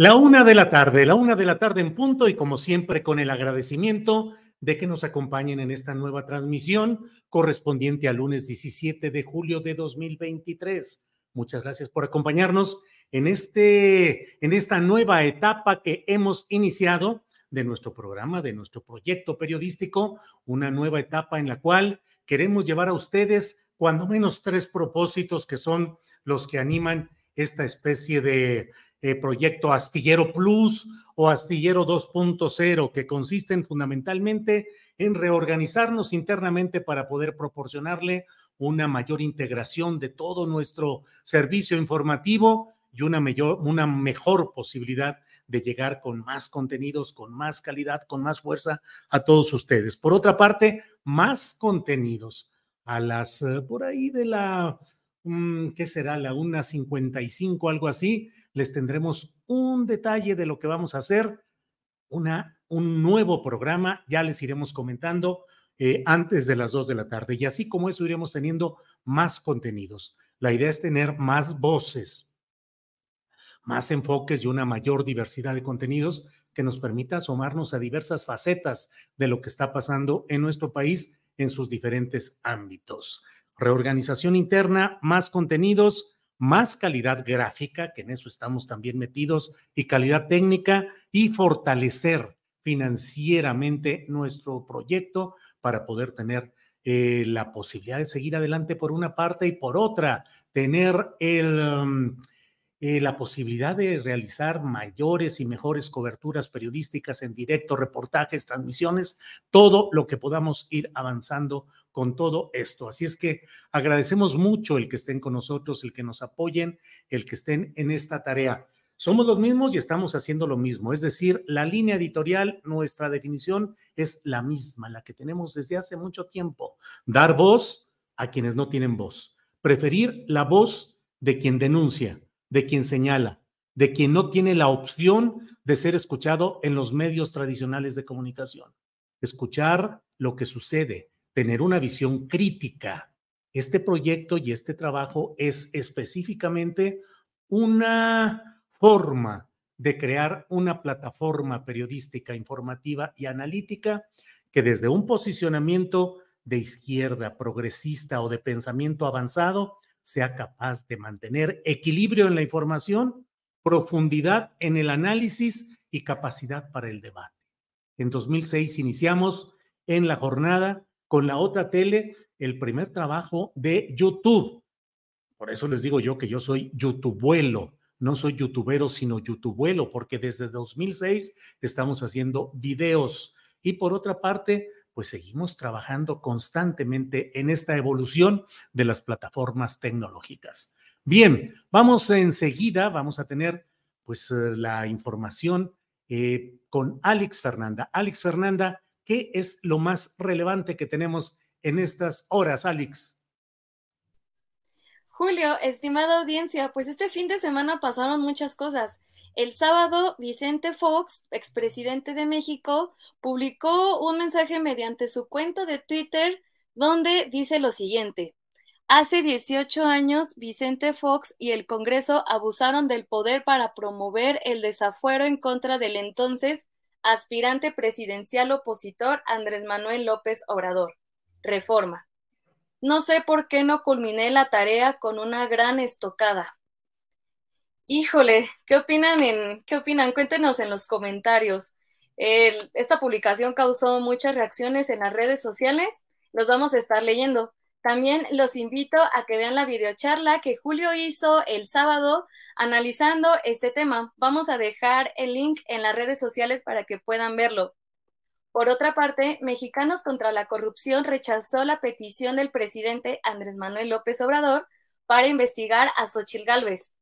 La una de la tarde, la una de la tarde en punto y como siempre con el agradecimiento de que nos acompañen en esta nueva transmisión correspondiente al lunes 17 de julio de 2023. Muchas gracias por acompañarnos en, este, en esta nueva etapa que hemos iniciado de nuestro programa, de nuestro proyecto periodístico, una nueva etapa en la cual queremos llevar a ustedes cuando menos tres propósitos que son los que animan esta especie de eh, proyecto Astillero Plus o Astillero 2.0, que consisten fundamentalmente en reorganizarnos internamente para poder proporcionarle una mayor integración de todo nuestro servicio informativo y una, mayor, una mejor posibilidad de llegar con más contenidos, con más calidad, con más fuerza a todos ustedes. Por otra parte, más contenidos a las eh, por ahí de la, ¿qué será? La 1.55, algo así, les tendremos un detalle de lo que vamos a hacer, una, un nuevo programa, ya les iremos comentando eh, antes de las dos de la tarde. Y así como eso iremos teniendo más contenidos. La idea es tener más voces, más enfoques y una mayor diversidad de contenidos que nos permita asomarnos a diversas facetas de lo que está pasando en nuestro país en sus diferentes ámbitos. Reorganización interna, más contenidos, más calidad gráfica, que en eso estamos también metidos, y calidad técnica, y fortalecer financieramente nuestro proyecto para poder tener eh, la posibilidad de seguir adelante por una parte y por otra, tener el... Um, eh, la posibilidad de realizar mayores y mejores coberturas periodísticas en directo, reportajes, transmisiones, todo lo que podamos ir avanzando con todo esto. Así es que agradecemos mucho el que estén con nosotros, el que nos apoyen, el que estén en esta tarea. Somos los mismos y estamos haciendo lo mismo. Es decir, la línea editorial, nuestra definición es la misma, la que tenemos desde hace mucho tiempo. Dar voz a quienes no tienen voz. Preferir la voz de quien denuncia de quien señala, de quien no tiene la opción de ser escuchado en los medios tradicionales de comunicación. Escuchar lo que sucede, tener una visión crítica. Este proyecto y este trabajo es específicamente una forma de crear una plataforma periodística, informativa y analítica que desde un posicionamiento de izquierda, progresista o de pensamiento avanzado sea capaz de mantener equilibrio en la información, profundidad en el análisis y capacidad para el debate. En 2006 iniciamos en la jornada con la otra tele el primer trabajo de YouTube. Por eso les digo yo que yo soy youtubuelo, no soy youtubero, sino youtubuelo, porque desde 2006 estamos haciendo videos. Y por otra parte, pues seguimos trabajando constantemente en esta evolución de las plataformas tecnológicas. Bien, vamos enseguida, vamos a tener pues la información con Alex Fernanda. Alex Fernanda, ¿qué es lo más relevante que tenemos en estas horas, Alex? Julio, estimada audiencia, pues este fin de semana pasaron muchas cosas. El sábado, Vicente Fox, expresidente de México, publicó un mensaje mediante su cuenta de Twitter donde dice lo siguiente. Hace 18 años, Vicente Fox y el Congreso abusaron del poder para promover el desafuero en contra del entonces aspirante presidencial opositor Andrés Manuel López Obrador. Reforma. No sé por qué no culminé la tarea con una gran estocada. Híjole, ¿qué opinan? En, ¿Qué opinan? Cuéntenos en los comentarios. esta publicación causó muchas reacciones en las redes sociales. Los vamos a estar leyendo. También los invito a que vean la videocharla que Julio hizo el sábado analizando este tema. Vamos a dejar el link en las redes sociales para que puedan verlo. Por otra parte, Mexicanos contra la Corrupción rechazó la petición del presidente Andrés Manuel López Obrador para investigar a Xochil Gálvez.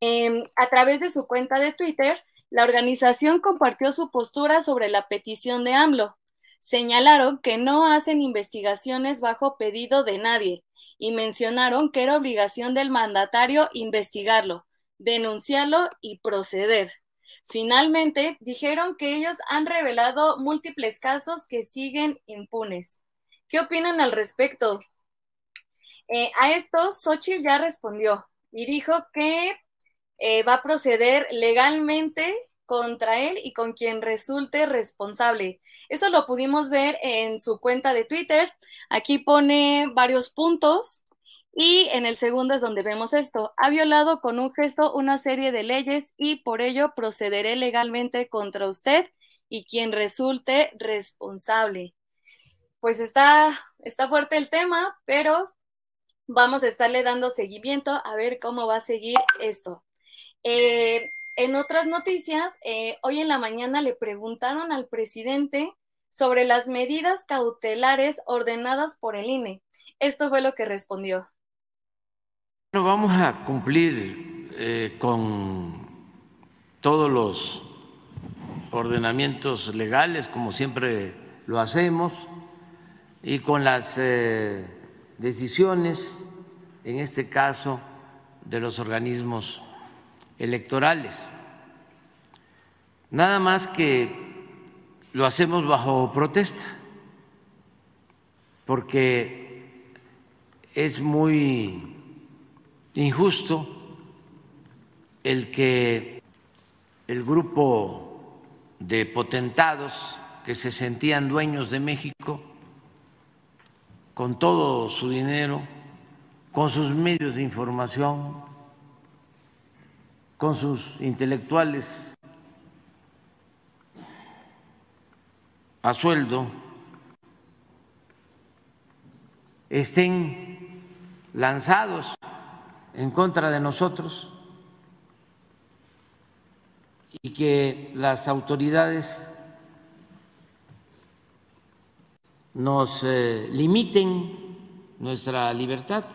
Em, a través de su cuenta de Twitter, la organización compartió su postura sobre la petición de AMLO. Señalaron que no hacen investigaciones bajo pedido de nadie y mencionaron que era obligación del mandatario investigarlo, denunciarlo y proceder. Finalmente, dijeron que ellos han revelado múltiples casos que siguen impunes. ¿Qué opinan al respecto? Eh, a esto, Xochitl ya respondió y dijo que eh, va a proceder legalmente contra él y con quien resulte responsable. Eso lo pudimos ver en su cuenta de Twitter. Aquí pone varios puntos y en el segundo es donde vemos esto. Ha violado con un gesto una serie de leyes y por ello procederé legalmente contra usted y quien resulte responsable. Pues está, está fuerte el tema, pero vamos a estarle dando seguimiento a ver cómo va a seguir esto. Eh, en otras noticias, eh, hoy en la mañana le preguntaron al presidente sobre las medidas cautelares ordenadas por el INE. Esto fue lo que respondió. Bueno, vamos a cumplir eh, con todos los ordenamientos legales, como siempre lo hacemos, y con las decisiones, en este caso, de los organismos electorales. Nada más que lo hacemos bajo protesta, porque es muy injusto el que el grupo de potentados que se sentían dueños de México, con todo su dinero, con sus medios de información, con sus intelectuales a sueldo, estén lanzados en contra de nosotros y que las autoridades nos eh, limiten nuestra libertad.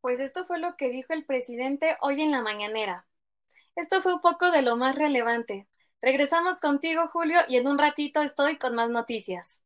Pues esto fue lo que dijo el presidente hoy en la mañanera. Esto fue un poco de lo más relevante. Regresamos contigo, Julio, y en un ratito estoy con más noticias.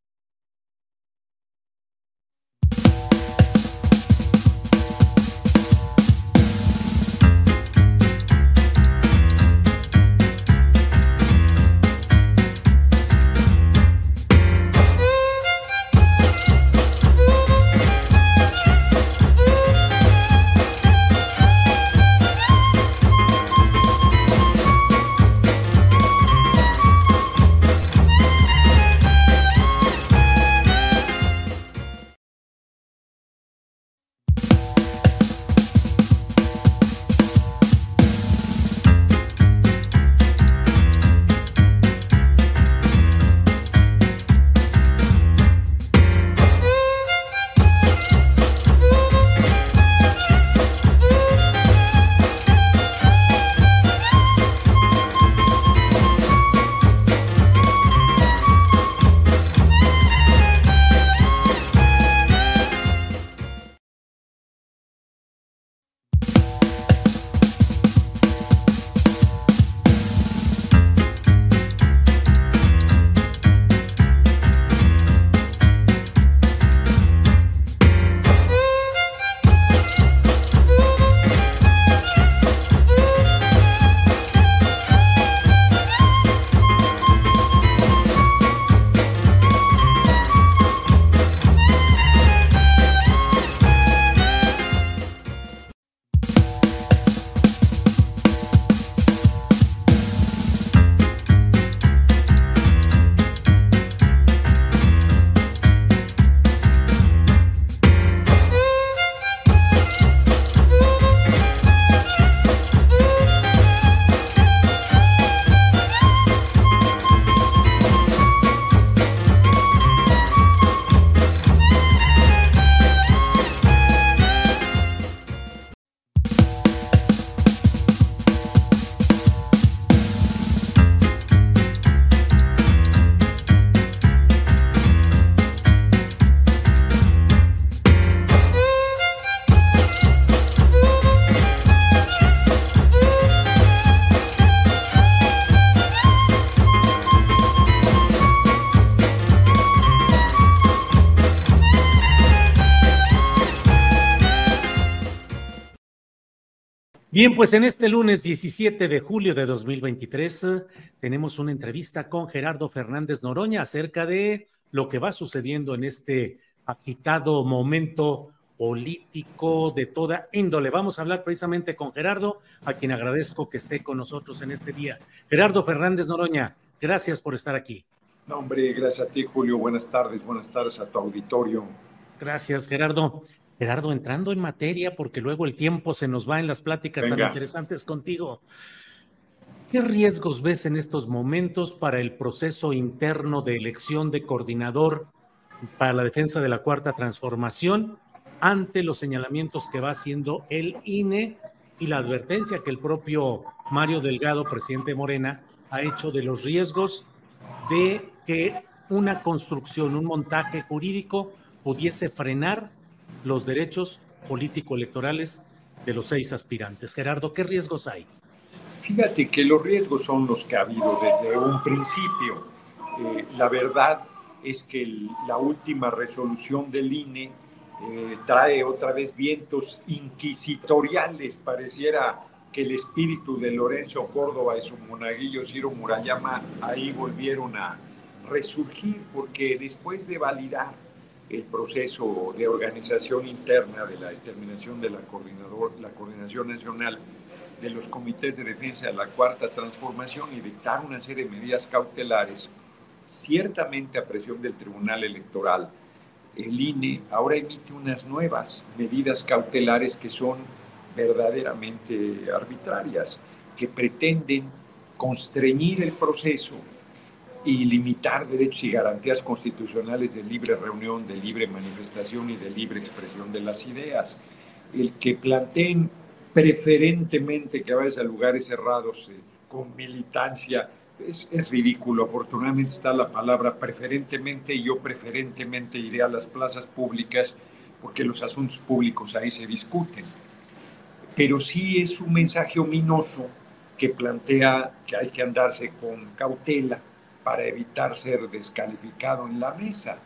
Bien, pues en este lunes 17 de julio de 2023 eh, tenemos una entrevista con Gerardo Fernández Noroña acerca de lo que va sucediendo en este agitado momento político de toda índole. Vamos a hablar precisamente con Gerardo, a quien agradezco que esté con nosotros en este día. Gerardo Fernández Noroña, gracias por estar aquí. No, hombre, gracias a ti, Julio. Buenas tardes, buenas tardes a tu auditorio. Gracias, Gerardo. Gerardo, entrando en materia, porque luego el tiempo se nos va en las pláticas tan interesantes contigo. ¿Qué riesgos ves en estos momentos para el proceso interno de elección de coordinador para la defensa de la cuarta transformación ante los señalamientos que va haciendo el INE y la advertencia que el propio Mario Delgado, presidente Morena, ha hecho de los riesgos de que una construcción, un montaje jurídico pudiese frenar los derechos político-electorales de los seis aspirantes. Gerardo, ¿qué riesgos hay? Fíjate que los riesgos son los que ha habido desde un principio. Eh, la verdad es que la última resolución del INE eh, trae otra vez vientos inquisitoriales. Pareciera que el espíritu de Lorenzo Córdoba y su monaguillo Ciro Murayama ahí volvieron a resurgir porque después de validar el proceso de organización interna de la determinación de la, coordinador, la coordinación nacional de los comités de defensa de la cuarta transformación y dictar una serie de medidas cautelares, ciertamente a presión del Tribunal Electoral, el INE ahora emite unas nuevas medidas cautelares que son verdaderamente arbitrarias, que pretenden constreñir el proceso y limitar derechos y garantías constitucionales de libre reunión, de libre manifestación y de libre expresión de las ideas. El que planteen preferentemente que vayas a lugares cerrados eh, con militancia es, es, ridículo. Afortunadamente está la palabra preferentemente y yo preferentemente iré a las plazas públicas porque los asuntos públicos ahí se discuten. Pero sí es un mensaje ominoso que plantea que hay que andarse con cautela para evitar ser descalificado en la mesa.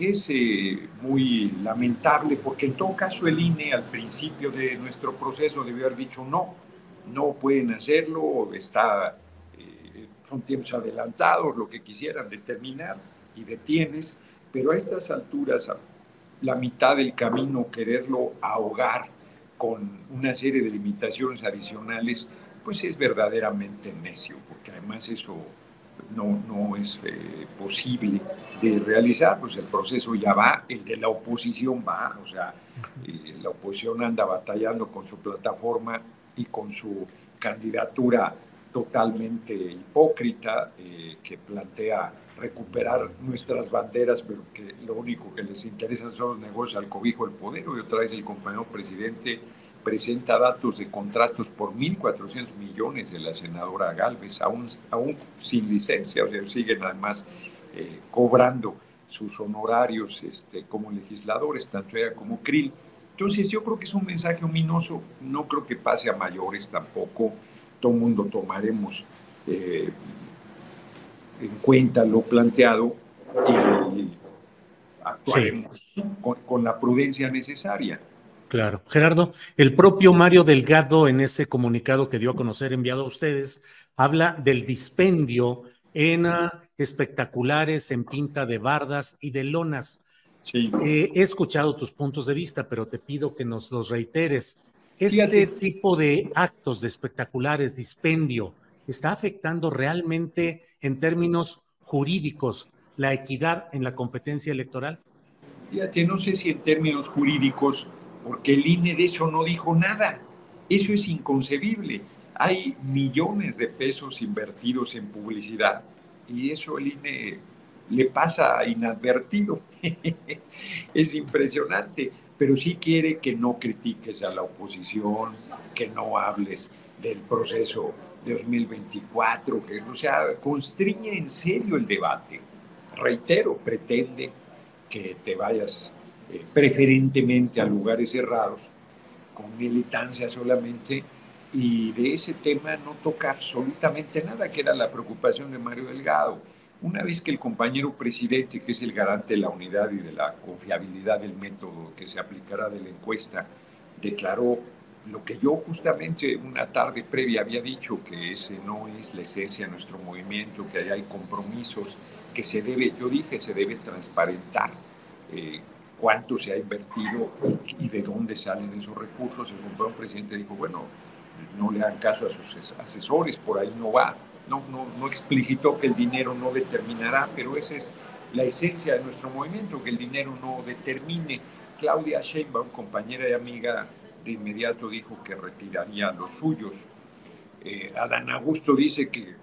Es eh, muy lamentable porque en todo caso el INE al principio de nuestro proceso debió haber dicho no, no pueden hacerlo, está, eh, son tiempos adelantados, lo que quisieran determinar y detienes, pero a estas alturas, a la mitad del camino, quererlo ahogar con una serie de limitaciones adicionales, pues es verdaderamente necio, porque además eso no, no es eh, posible de realizar, pues el proceso ya va, el de la oposición va, o sea, eh, la oposición anda batallando con su plataforma y con su candidatura totalmente hipócrita eh, que plantea recuperar nuestras banderas, pero que lo único que les interesa son los negocios al cobijo del poder. Y otra vez el compañero presidente presenta datos de contratos por 1.400 millones de la senadora Galvez, aún, aún sin licencia, o sea, siguen además eh, cobrando sus honorarios este, como legisladores, tanto ella como Krill. Entonces yo creo que es un mensaje ominoso, no creo que pase a mayores tampoco, todo el mundo tomaremos eh, en cuenta lo planteado y actuaremos con la prudencia necesaria. Claro. Gerardo, el propio Mario Delgado en ese comunicado que dio a conocer enviado a ustedes, habla del dispendio en espectaculares, en pinta de bardas y de lonas. Sí. Eh, he escuchado tus puntos de vista, pero te pido que nos los reiteres. Este tipo de actos de espectaculares, dispendio, ¿está afectando realmente en términos jurídicos la equidad en la competencia electoral? Fíjate, no sé si en términos jurídicos porque el INE de eso no dijo nada. Eso es inconcebible. Hay millones de pesos invertidos en publicidad y eso el INE le pasa inadvertido. es impresionante, pero sí quiere que no critiques a la oposición, que no hables del proceso de 2024, que o sea, constriñe en serio el debate. Reitero, pretende que te vayas preferentemente a lugares cerrados, con militancia solamente, y de ese tema no toca absolutamente nada, que era la preocupación de Mario Delgado. Una vez que el compañero presidente, que es el garante de la unidad y de la confiabilidad del método que se aplicará de la encuesta, declaró lo que yo justamente una tarde previa había dicho, que ese no es la esencia de nuestro movimiento, que hay compromisos, que se debe, yo dije, se debe transparentar eh, cuánto se ha invertido y, de dónde salen esos recursos. El un presidente dijo, bueno, no le dan caso a sus asesores, por ahí no va. No, no, no explicitó que el dinero no determinará, pero esa es la esencia de nuestro movimiento, que el dinero no determine. Claudia Sheinbaum, compañera y amiga, de inmediato dijo que retiraría los suyos. Eh, Adán Augusto dice que,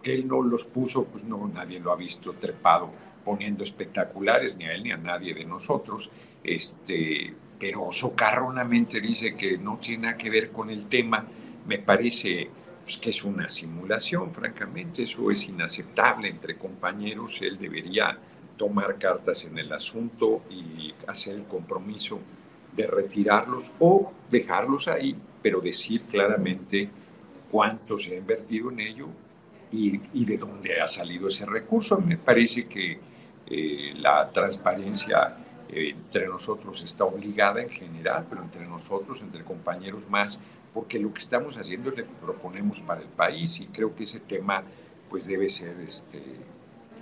que, él no los puso, pues no, nadie lo ha visto trepado poniendo espectaculares, ni a él ni a nadie de nosotros, este, pero socarronamente dice que no tiene nada que ver con el tema, me parece pues, que es una simulación, francamente, eso es inaceptable entre compañeros, él debería tomar cartas en el asunto y hacer el compromiso de retirarlos o dejarlos ahí, pero decir claramente cuánto se ha invertido en ello y, y de dónde ha salido ese recurso. Me parece que eh, la transparencia eh, entre nosotros está obligada en general, pero entre nosotros, entre compañeros más, porque lo que estamos haciendo es lo que proponemos para el país y creo que ese tema pues debe ser este,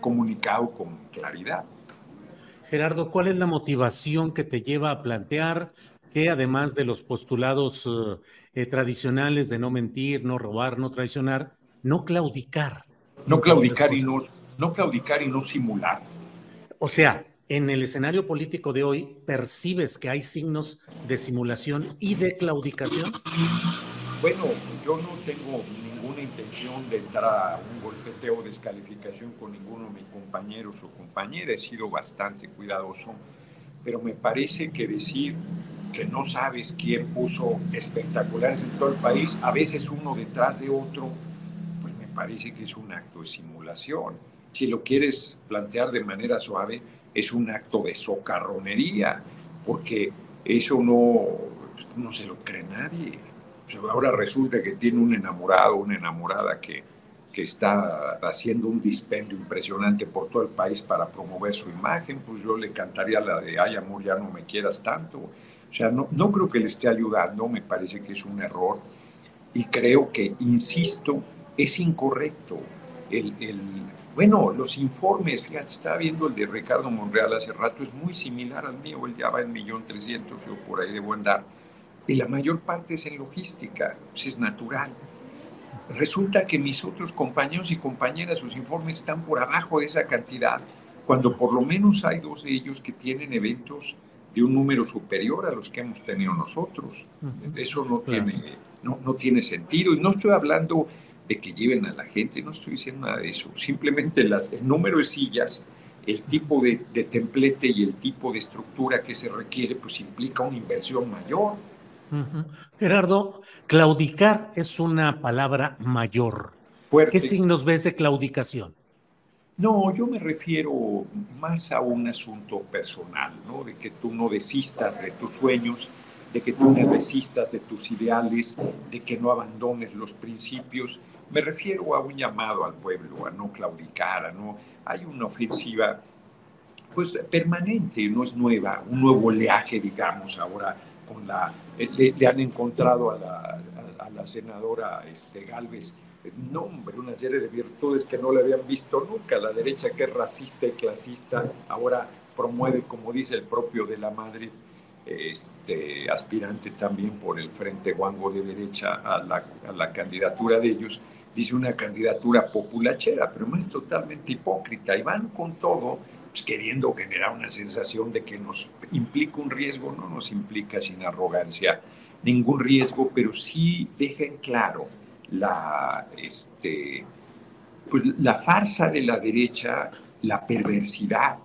comunicado con claridad. Gerardo, ¿cuál es la motivación que te lleva a plantear que además de los postulados eh, tradicionales de no mentir, no robar, no traicionar, no claudicar? No claudicar y no, no claudicar y no simular. O sea, en el escenario político de hoy, ¿percibes que hay signos de simulación y de claudicación? Bueno, yo no tengo ninguna intención de entrar a un golpeteo o descalificación con ninguno de mis compañeros o compañeras. He sido bastante cuidadoso, pero me parece que decir que no sabes quién puso espectaculares en todo el país, a veces uno detrás de otro, pues me parece que es un acto de simulación. Si lo quieres plantear de manera suave, es un acto de socarronería, porque eso no, pues, no se lo cree nadie. ahora resulta que tiene un enamorado, una enamorada que, que está haciendo un dispendio impresionante por todo el país para promover su imagen, pues yo le cantaría la de, ay amor, ya no me quieras tanto. O sea, no, no creo que le esté ayudando, me parece que es un error y creo que, insisto, es incorrecto el, el bueno, los informes, fíjate, estaba viendo el de Ricardo Monreal hace rato, es muy similar al mío, él ya va en millón trescientos, yo por ahí debo andar, y la mayor parte es en logística, pues es natural. Resulta que mis otros compañeros y compañeras, sus informes están por abajo de esa cantidad, cuando por lo menos hay dos de ellos que tienen eventos de un número superior a los que hemos tenido nosotros. Eso no, tiene, no, no tiene sentido. Y no estoy hablando de que lleven a la gente, no estoy diciendo nada de eso, simplemente las, el número de sillas, el tipo de, templete y el tipo de estructura que se requiere, pues implica una inversión mayor. Gerardo, claudicar es una palabra mayor. ¿Qué signos ves de claudicación? No, yo me refiero más a un asunto personal, ¿no? De que tú no desistas de tus sueños, de que tú no desistas de tus ideales, de que no abandones los principios me refiero a un llamado al pueblo, a no claudicar, a no... Hay una ofensiva pues permanente, no es nueva, un nuevo oleaje, digamos, ahora con la... Eh, le, han encontrado a la, a, la senadora este, Galvez no, hombre, una serie de virtudes que no le habían visto nunca. La derecha que es racista y clasista, ahora promueve, como dice el propio de la Madrid, este, aspirante también por el Frente Guango de derecha a la, a la candidatura de ellos, dice una candidatura populachera, pero no es totalmente hipócrita y van con todo pues, queriendo generar una sensación de que nos implica un riesgo, no nos implica sin arrogancia ningún riesgo, pero sí dejen claro la, este, pues, la farsa de la derecha, la perversidad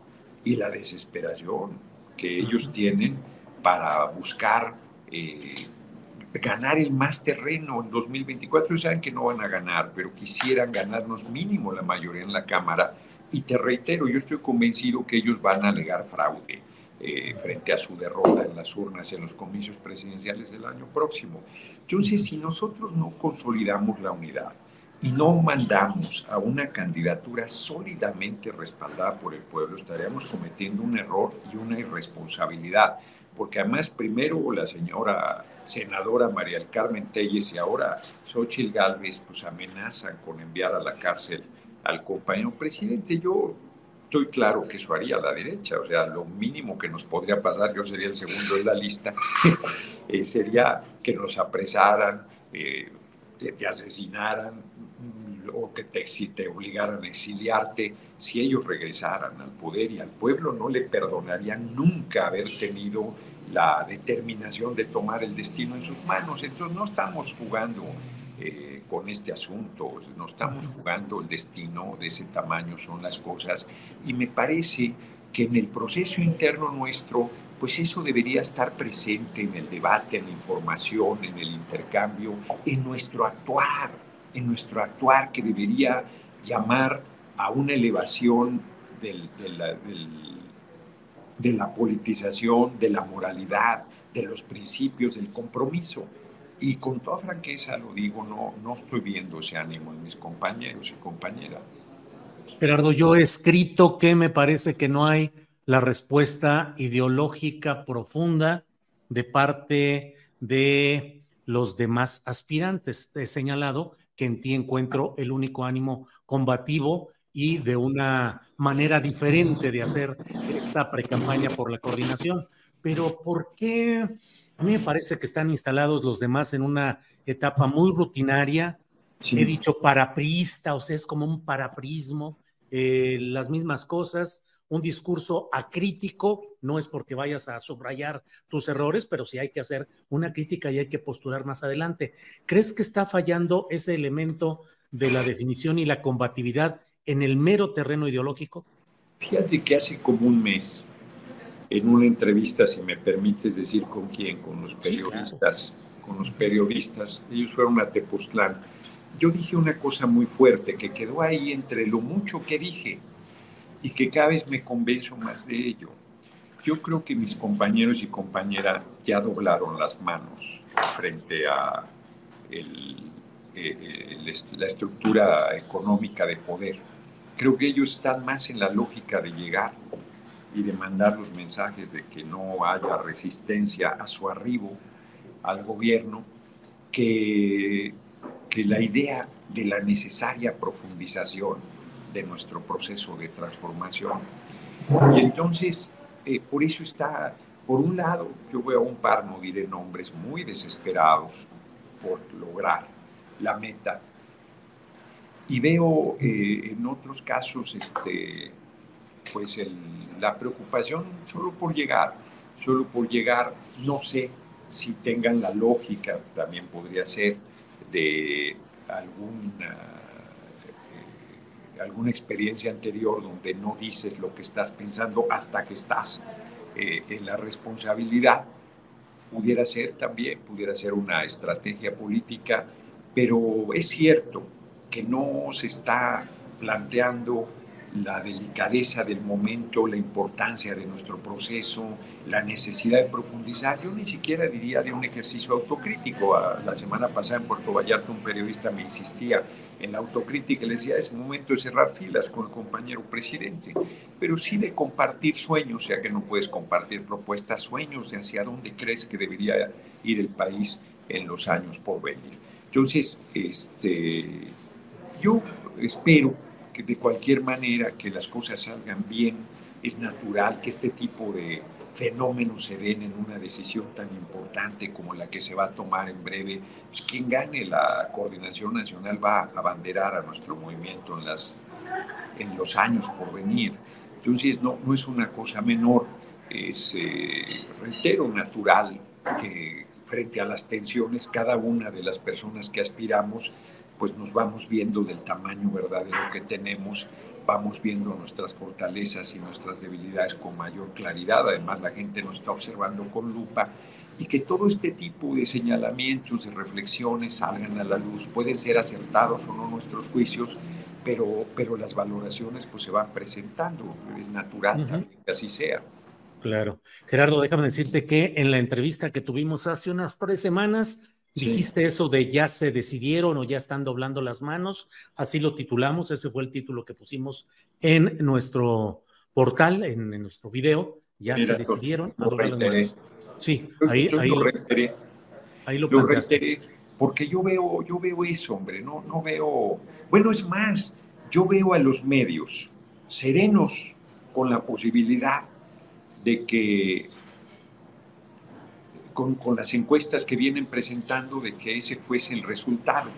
y la desesperación que ellos tienen para buscar eh, ganar el más terreno en 2024. saben que no van a ganar, pero quisieran ganarnos mínimo la mayoría en la Cámara. Y te reitero, yo estoy convencido que ellos van a alegar fraude eh, frente a su derrota en las urnas en los comicios presidenciales del año próximo. Entonces, si nosotros no consolidamos la unidad y no mandamos a una candidatura sólidamente respaldada por el pueblo, estaríamos cometiendo un error y una irresponsabilidad porque además primero la señora senadora María del Carmen Telles y ahora Xochitl Gálvez pues amenazan con enviar a la cárcel al compañero presidente. Yo estoy claro que eso haría la derecha, o sea, lo mínimo que nos podría pasar, yo sería el segundo en la lista, eh, sería que nos apresaran, eh, que te asesinaran mm, o que te, te obligaran a exiliarte, si ellos regresaran al poder y al pueblo no le perdonarían nunca haber tenido la determinación de tomar el destino en sus manos. Entonces no estamos jugando eh, con este asunto, no estamos jugando el destino de ese tamaño, son las cosas. Y me parece que en el proceso interno nuestro, pues eso debería estar presente en el debate, en la información, en el intercambio, en nuestro actuar, en nuestro actuar que debería llamar a una elevación del, de la politización, de la moralidad, de los principios, del compromiso. Y con toda franqueza lo digo, no, no estoy viendo ese ánimo en mis compañeros y compañeras. Gerardo, yo he escrito que me parece que no hay la respuesta ideológica profunda de parte de los demás aspirantes. He señalado que en ti encuentro el único ánimo combativo y de una manera diferente de hacer esta precampaña por la coordinación. Pero ¿por qué a mí me parece que están instalados los demás en una etapa muy rutinaria. He dicho paraprista, o sea, es como un paraprismo, eh, las mismas cosas, un discurso acrítico, no es porque vayas a subrayar tus errores, pero sí hay que hacer una crítica y hay que postular más adelante. ¿Crees que está fallando ese elemento de la definición y la combatividad en el mero terreno ideológico? Fíjate que hace como un mes en una entrevista, si me permites decir con quién, con los periodistas, con los periodistas, ellos fueron a Tepoztlán. Yo dije una cosa muy fuerte que quedó ahí entre lo mucho que dije y que cada vez me convenzo más de ello. Yo creo que mis compañeros y compañeras ya doblaron las manos frente a el, eh, la estructura económica de poder. Creo que ellos están más en la lógica de llegar y de mandar los mensajes de que no haya resistencia a su arribo al gobierno, que, que la idea de la necesaria profundización de nuestro proceso de transformación. Y entonces, eh, por eso está, por un lado, yo veo a un par, no diré nombres, muy desesperados por lograr la meta. Y veo eh, en otros casos este, pues la preocupación solo por llegar, solo por llegar, no sé si tengan la lógica, también podría ser, de alguna, eh, alguna experiencia anterior donde no dices lo que estás pensando hasta que estás eh, en la responsabilidad. Pudiera ser también, pudiera ser una estrategia política, pero es cierto que no se está planteando la delicadeza del momento, la importancia de nuestro proceso, la necesidad de profundizar. Yo ni siquiera diría de un ejercicio autocrítico. La semana pasada en Puerto Vallarta un periodista me insistía en la autocrítica y le decía, es momento de cerrar filas con el compañero presidente, pero sí de compartir sueños, sea que no puedes compartir propuestas, sueños de hacia dónde crees que debería ir el país en los años por venir. Entonces, este, yo espero de cualquier manera que las cosas salgan bien, es natural que este tipo de fenómenos se den en una decisión tan importante como la que se va a tomar en breve. Pues quien gane la coordinación nacional va a abanderar a nuestro movimiento en, las, en los años por venir. Entonces no, no es una cosa menor, es, eh, reitero, natural que frente a las tensiones cada una de las personas que aspiramos pues nos vamos viendo del tamaño verdadero que tenemos, vamos viendo nuestras fortalezas y nuestras debilidades con mayor claridad, además la gente nos está observando con lupa y que todo este tipo de señalamientos, de reflexiones salgan a la luz, pueden ser acertados o no nuestros juicios, pero, pero las valoraciones pues se van presentando, es natural también que así sea. Claro. Gerardo, déjame decirte que en la entrevista que tuvimos hace unas tres semanas, Dijiste eso de ya se decidieron o ya están doblando las manos, así lo titulamos, ese fue el título que pusimos en nuestro portal, en, nuestro video, ya se decidieron a doblar las manos. Sí, ahí, lo reiteré. Ahí lo, lo reiteré porque yo veo, yo veo eso, hombre, no, no veo, bueno, es más, yo veo a los medios serenos con la posibilidad de que con, con, las encuestas que vienen presentando de que ese fuese el resultado,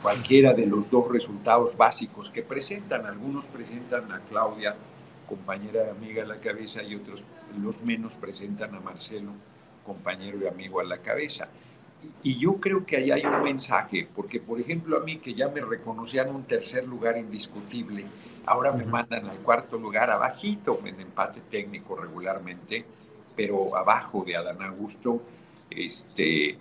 cualquiera de los dos resultados básicos que presentan. Algunos presentan a Claudia, compañera y amiga a la cabeza, y otros, los menos, presentan a Marcelo, compañero y amigo a la cabeza y yo creo que ahí hay un mensaje, porque por ejemplo a mí que ya me reconocían un tercer lugar indiscutible, ahora me mandan al cuarto lugar abajito en empate técnico regularmente, pero abajo de Adán Augusto, este,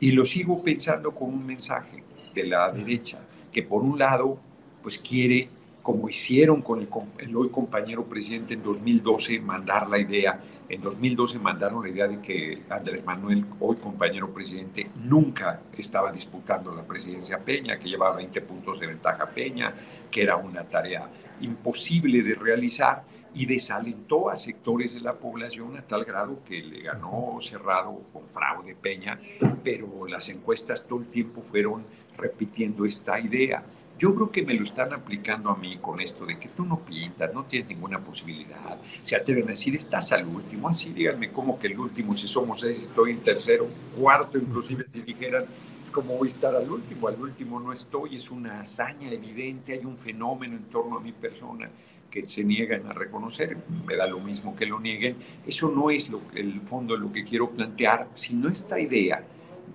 y lo sigo pensando con un mensaje de la derecha, que por un lado, pues quiere, como hicieron con el, el hoy compañero presidente en 2012, mandar la idea en 2012 mandaron la idea de que Andrés Manuel, hoy compañero presidente, nunca estaba disputando la presidencia Peña, que llevaba 20 puntos de ventaja Peña, que era una tarea imposible de realizar y desalentó a sectores de la población a tal grado que le ganó cerrado con fraude Peña, pero las encuestas todo el tiempo fueron repitiendo esta idea. Yo creo que me lo están aplicando a mí con esto de que tú no pintas, no tienes ninguna posibilidad. Se atreven a decir, estás al último. Así díganme, ¿cómo que el último? Si somos seis, estoy en tercero, cuarto, inclusive si dijeran, ¿cómo voy a estar al último? Al último no estoy, es una hazaña evidente, hay un fenómeno en torno a mi persona que se niegan a reconocer, me da lo mismo que lo nieguen. Eso no es lo, el fondo de lo que quiero plantear, sino esta idea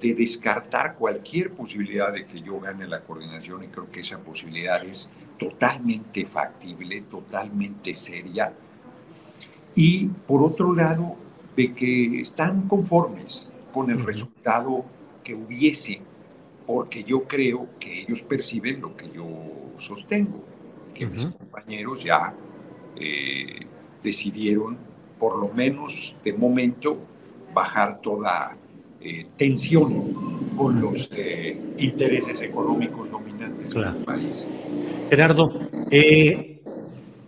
de descartar cualquier posibilidad de que yo gane la coordinación y creo que esa posibilidad es totalmente factible, totalmente seria. Y por otro lado, de que están conformes con el resultado que hubiese, porque yo creo que ellos perciben lo que yo sostengo, que mis compañeros ya eh, decidieron, por lo menos de momento, bajar toda eh, tensión con los eh, intereses económicos dominantes del país. Gerardo,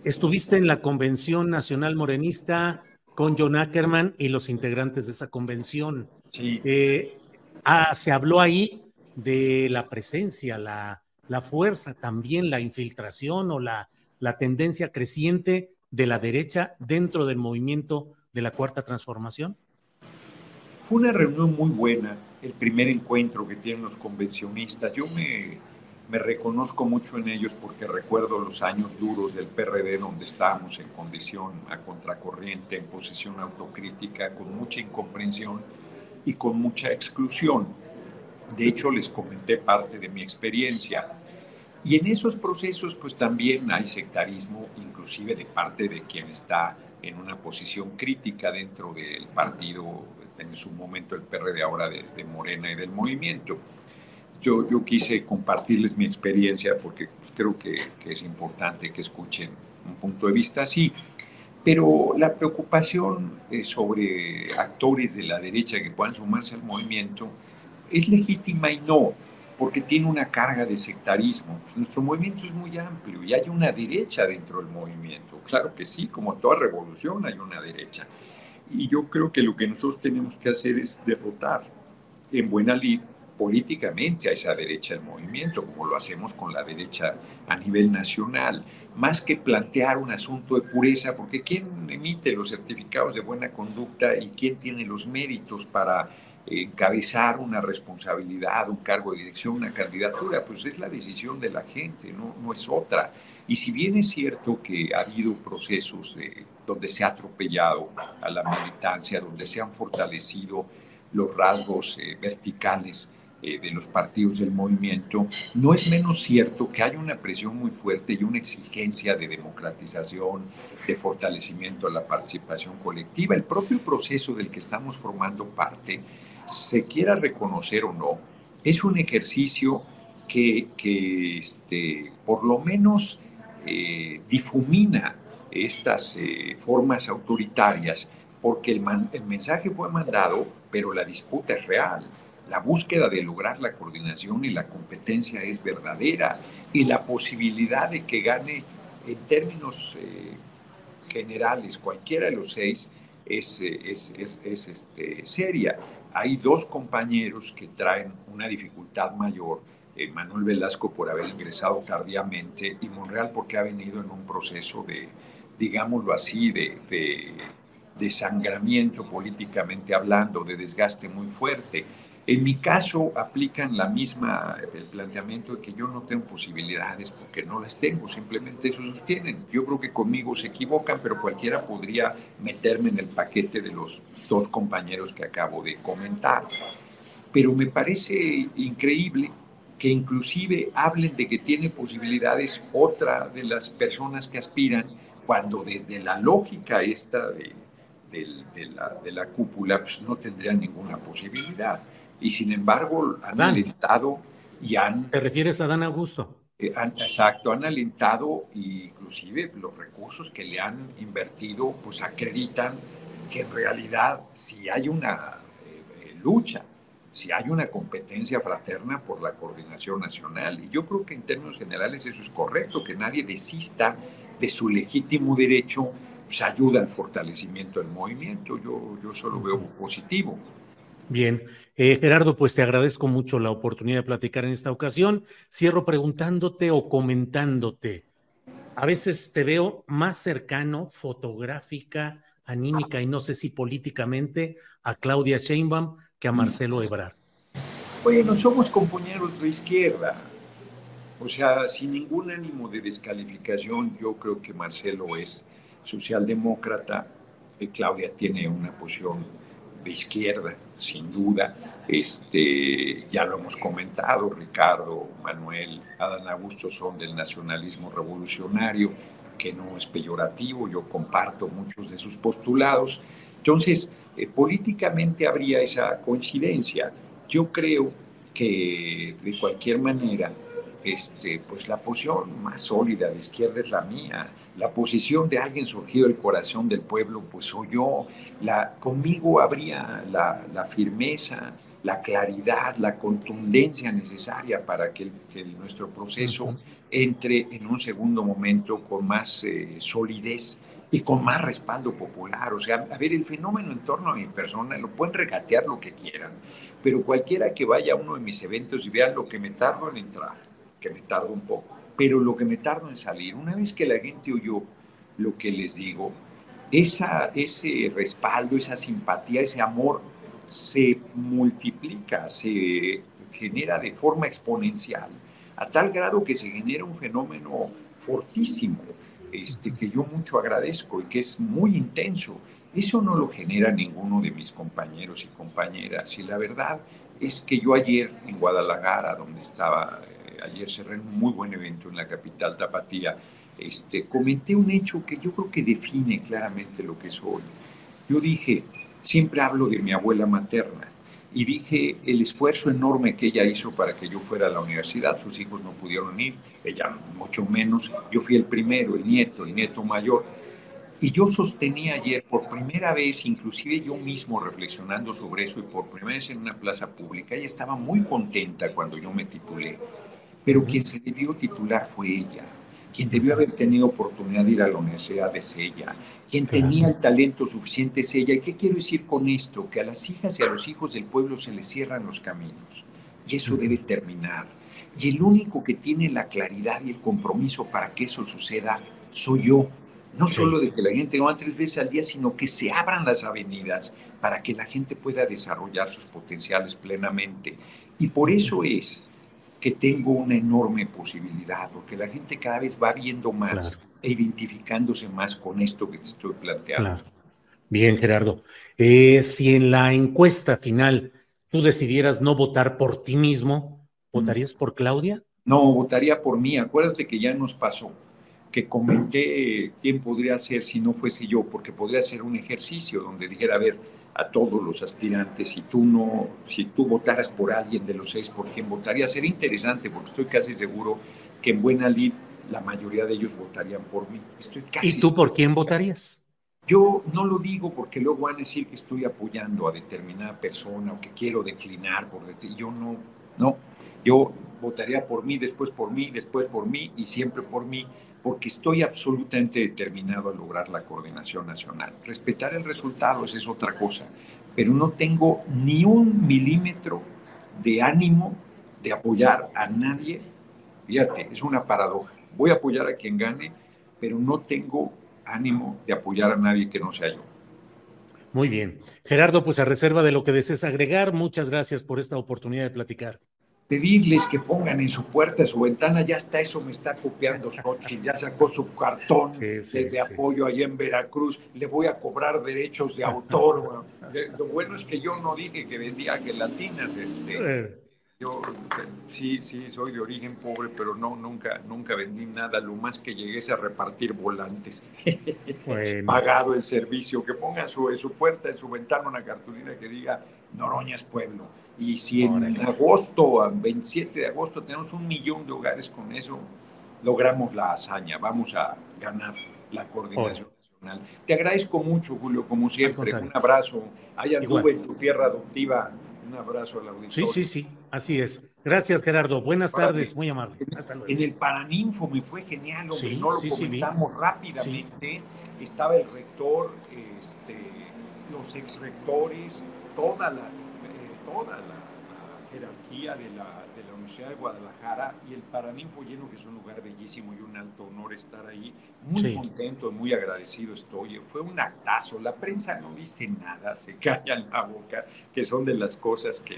estuviste en la Convención Nacional Morenista con John Ackerman y los integrantes de esa convención. Sí. Ah, se habló ahí de la presencia, la, la fuerza, también la infiltración o la, la tendencia creciente de la derecha dentro del movimiento de la Cuarta Transformación. Fue una reunión muy buena, el primer encuentro que tienen los convencionistas. Yo me, me reconozco mucho en ellos porque recuerdo los años duros del PRD donde estábamos en condición a contracorriente, en posición autocrítica, con mucha incomprensión y con mucha exclusión. De hecho, les comenté parte de mi experiencia. Y en esos procesos, pues también hay sectarismo, inclusive de parte de quien está en una posición crítica dentro del partido en su momento el PRD, ahora de, Morena y del movimiento. Yo, yo, quise compartirles mi experiencia porque pues, creo que, que, es importante que escuchen un punto de vista así. Pero la preocupación eh, sobre actores de la derecha que puedan sumarse al movimiento es legítima y no, porque tiene una carga de sectarismo. Pues, nuestro movimiento es muy amplio y hay una derecha dentro del movimiento. Claro que sí, como toda revolución hay una derecha. Y yo creo que lo que nosotros tenemos que hacer es derrotar en buena lid políticamente a esa derecha del movimiento, como lo hacemos con la derecha a nivel nacional, más que plantear un asunto de pureza, porque ¿quién emite los certificados de buena conducta y quién tiene los méritos para encabezar una responsabilidad, un cargo de dirección, una candidatura? Pues es la decisión de la gente, no, no es otra. Y si bien es cierto que ha habido procesos donde se ha atropellado a la militancia, donde se han fortalecido los rasgos eh, verticales eh, de los partidos del movimiento, no es menos cierto que hay una presión muy fuerte y una exigencia de democratización, de fortalecimiento de la participación colectiva. El propio proceso del que estamos formando parte, se quiera reconocer o no, es un ejercicio que, que este, por lo menos eh, difumina estas eh, formas autoritarias porque el, el mensaje fue mandado, pero la disputa es real. La búsqueda de lograr la coordinación y la competencia es verdadera y la posibilidad de que gane en términos eh, generales cualquiera de los seis es, es, es, este, seria. Hay dos compañeros que traen una dificultad mayor, eh, Manuel Velasco por haber ingresado tardíamente y Monreal porque ha venido en un proceso de, digámoslo así, de, de, de sangramiento políticamente hablando, de desgaste muy fuerte. En mi caso aplican la misma, planteamiento de que yo no tengo posibilidades porque no las tengo, simplemente eso sostienen. Yo creo que conmigo se equivocan, pero cualquiera podría meterme en el paquete de los dos compañeros que acabo de comentar. Pero me parece increíble que inclusive hablen de que tiene posibilidades otra de las personas que aspiran, cuando desde la lógica esta de, la, de la, cúpula pues no tendrían ninguna posibilidad y sin embargo han alentado y han... ¿Te refieres a Dan Augusto? Eh, exacto, han alentado e inclusive los recursos que le han invertido pues acreditan que en realidad si hay una eh, eh, lucha, si hay una competencia fraterna por la coordinación nacional. Y yo creo que en términos generales eso es correcto, que nadie desista de su legítimo derecho, pues ayuda al fortalecimiento del movimiento. Yo, yo solo veo positivo. Bien, eh, Gerardo, pues te agradezco mucho la oportunidad de platicar en esta ocasión. Cierro preguntándote o comentándote. A veces te veo más cercano, fotográfica, anímica y no sé si políticamente a Claudia Sheinbaum que a Marcelo Ebrard. Bueno, somos compañeros de izquierda. O sea, sin ningún ánimo de descalificación, yo creo que Marcelo es socialdemócrata y Claudia tiene una posición de izquierda sin duda. Este, ya lo hemos comentado, Ricardo, Manuel, Adán Augusto son del nacionalismo revolucionario, que no es peyorativo, yo comparto muchos de sus postulados. Entonces, eh, políticamente habría esa coincidencia. Yo creo que de cualquier manera, este, pues la posición más sólida de izquierda es la mía la posición de alguien surgido del corazón del pueblo, pues soy yo. La, conmigo habría la, firmeza, la claridad, la contundencia necesaria para que, nuestro proceso entre en un segundo momento con más eh, solidez y con más respaldo popular. O sea, a ver, el fenómeno en torno a mi persona lo pueden regatear lo que quieran, pero cualquiera que vaya a uno de mis eventos y vea lo que me tardo en entrar, que me tardo un poco pero lo que me tardo en salir, una vez que la gente oyó lo que les digo, esa, ese respaldo, esa simpatía, ese amor se multiplica, se genera de forma exponencial, a tal grado que se genera un fenómeno fortísimo, este, que yo mucho agradezco y que es muy intenso. Eso no lo genera ninguno de mis compañeros y compañeras. Y la verdad es que yo ayer en Guadalajara, donde estaba ayer cerré un muy buen evento en la capital tapatía, este, comenté un hecho que yo creo que define claramente lo que soy. Yo dije, siempre hablo de mi abuela materna y dije el esfuerzo enorme que ella hizo para que yo fuera a la universidad. Sus hijos no pudieron ir, ella mucho menos. Yo fui el primero, el nieto, el nieto mayor. Y yo sostenía ayer por primera vez, inclusive yo mismo reflexionando sobre eso y por primera vez en una plaza pública, ella estaba muy contenta cuando yo me titulé pero quien se debió titular fue ella. Quien debió haber tenido oportunidad de ir a la universidad es ella. Quien tenía el talento suficiente es ella. ¿Y qué quiero decir con esto? Que a las hijas y a los hijos del pueblo se les cierran los caminos. Y eso debe terminar. Y el único que tiene la claridad y el compromiso para que eso suceda soy yo. No solo de que la gente no tres veces al día, sino que se abran las avenidas para que la gente pueda desarrollar sus potenciales plenamente. Y por eso es que tengo una enorme posibilidad, porque la gente cada vez va viendo más e identificándose más con esto que te estoy planteando. Bien, Gerardo. Eh, si en la encuesta final tú decidieras no votar por ti mismo, ¿votarías por Claudia? No, votaría por mí. Acuérdate que ya nos pasó, que comenté quién podría ser si no fuese yo, porque podría ser un ejercicio donde dijera, a ver, a todos los aspirantes. Si tú no, si tú votaras por alguien de los seis, ¿por quién votaría? Sería interesante porque estoy casi seguro que en Buena Lid la mayoría de ellos votarían por mí. Estoy casi ¿Y tú por quién votarías? Yo no lo digo porque luego van a decir que estoy apoyando a determinada persona o que quiero declinar por yo no, no, yo votaría por mí, después por mí, después por mí y siempre por mí, porque estoy absolutamente determinado a lograr la coordinación nacional. Respetar el resultado, es otra cosa, pero no tengo ni un milímetro de ánimo de apoyar a nadie. Fíjate, es una paradoja. Voy a apoyar a quien gane, pero no tengo ánimo de apoyar a nadie que no sea yo. Muy bien. Gerardo, pues a reserva de lo que desees agregar, muchas gracias por esta oportunidad de platicar pedirles que pongan en su puerta, en su ventana, ya está eso, me está copiando Xochitl, ya sacó su cartón de, apoyo allá en Veracruz, le voy a cobrar derechos de autor. Lo bueno es que yo no dije que vendía gelatinas, este, yo sí, sí, soy de origen pobre, pero no, nunca, nunca vendí nada, lo más que llegué es a repartir volantes. Pagado el servicio, que pongan su, en su puerta, en su ventana una cartulina que diga Noroña es pueblo y si en agosto, 27 de agosto, tenemos un millón de hogares con eso, logramos la hazaña, vamos a ganar la coordinación nacional. Te agradezco mucho, Julio, como siempre. Un abrazo. Hay anduve en tu tierra adoptiva. Un abrazo a la auditorio. Sí, sí, sí, así es. Gracias, Gerardo. Buenas tardes, muy amable. Hasta luego. En el Paraninfo me fue genial, hombre. no lo comentamos rápidamente. Estaba el rector, este, los ex rectores, toda la toda la, jerarquía de la, de la, Universidad de Guadalajara y el Paraninfo lleno, que es un lugar bellísimo y un alto honor estar ahí. Muy contento, muy agradecido estoy. Fue un actazo. La prensa no dice nada, se callan la boca, que son de las cosas que,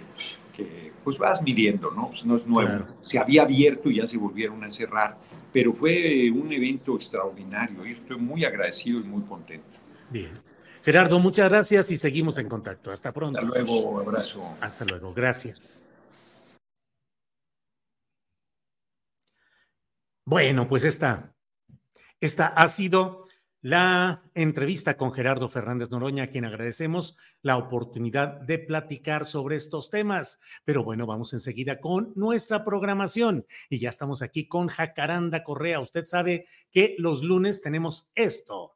que pues vas midiendo, ¿no? Pues no es nuevo. Se había abierto y ya se volvieron a cerrar, pero fue un evento extraordinario y estoy muy agradecido y muy contento. Bien. Gerardo, muchas gracias y seguimos en contacto. Hasta pronto. Hasta luego, abrazo. Hasta luego, gracias. Bueno, pues esta, esta ha sido la entrevista con Gerardo Fernández Noroña, a quien agradecemos la oportunidad de platicar sobre estos temas. Pero bueno, vamos enseguida con nuestra programación. Y ya estamos aquí con Jacaranda Correa. Usted sabe que los lunes tenemos esto.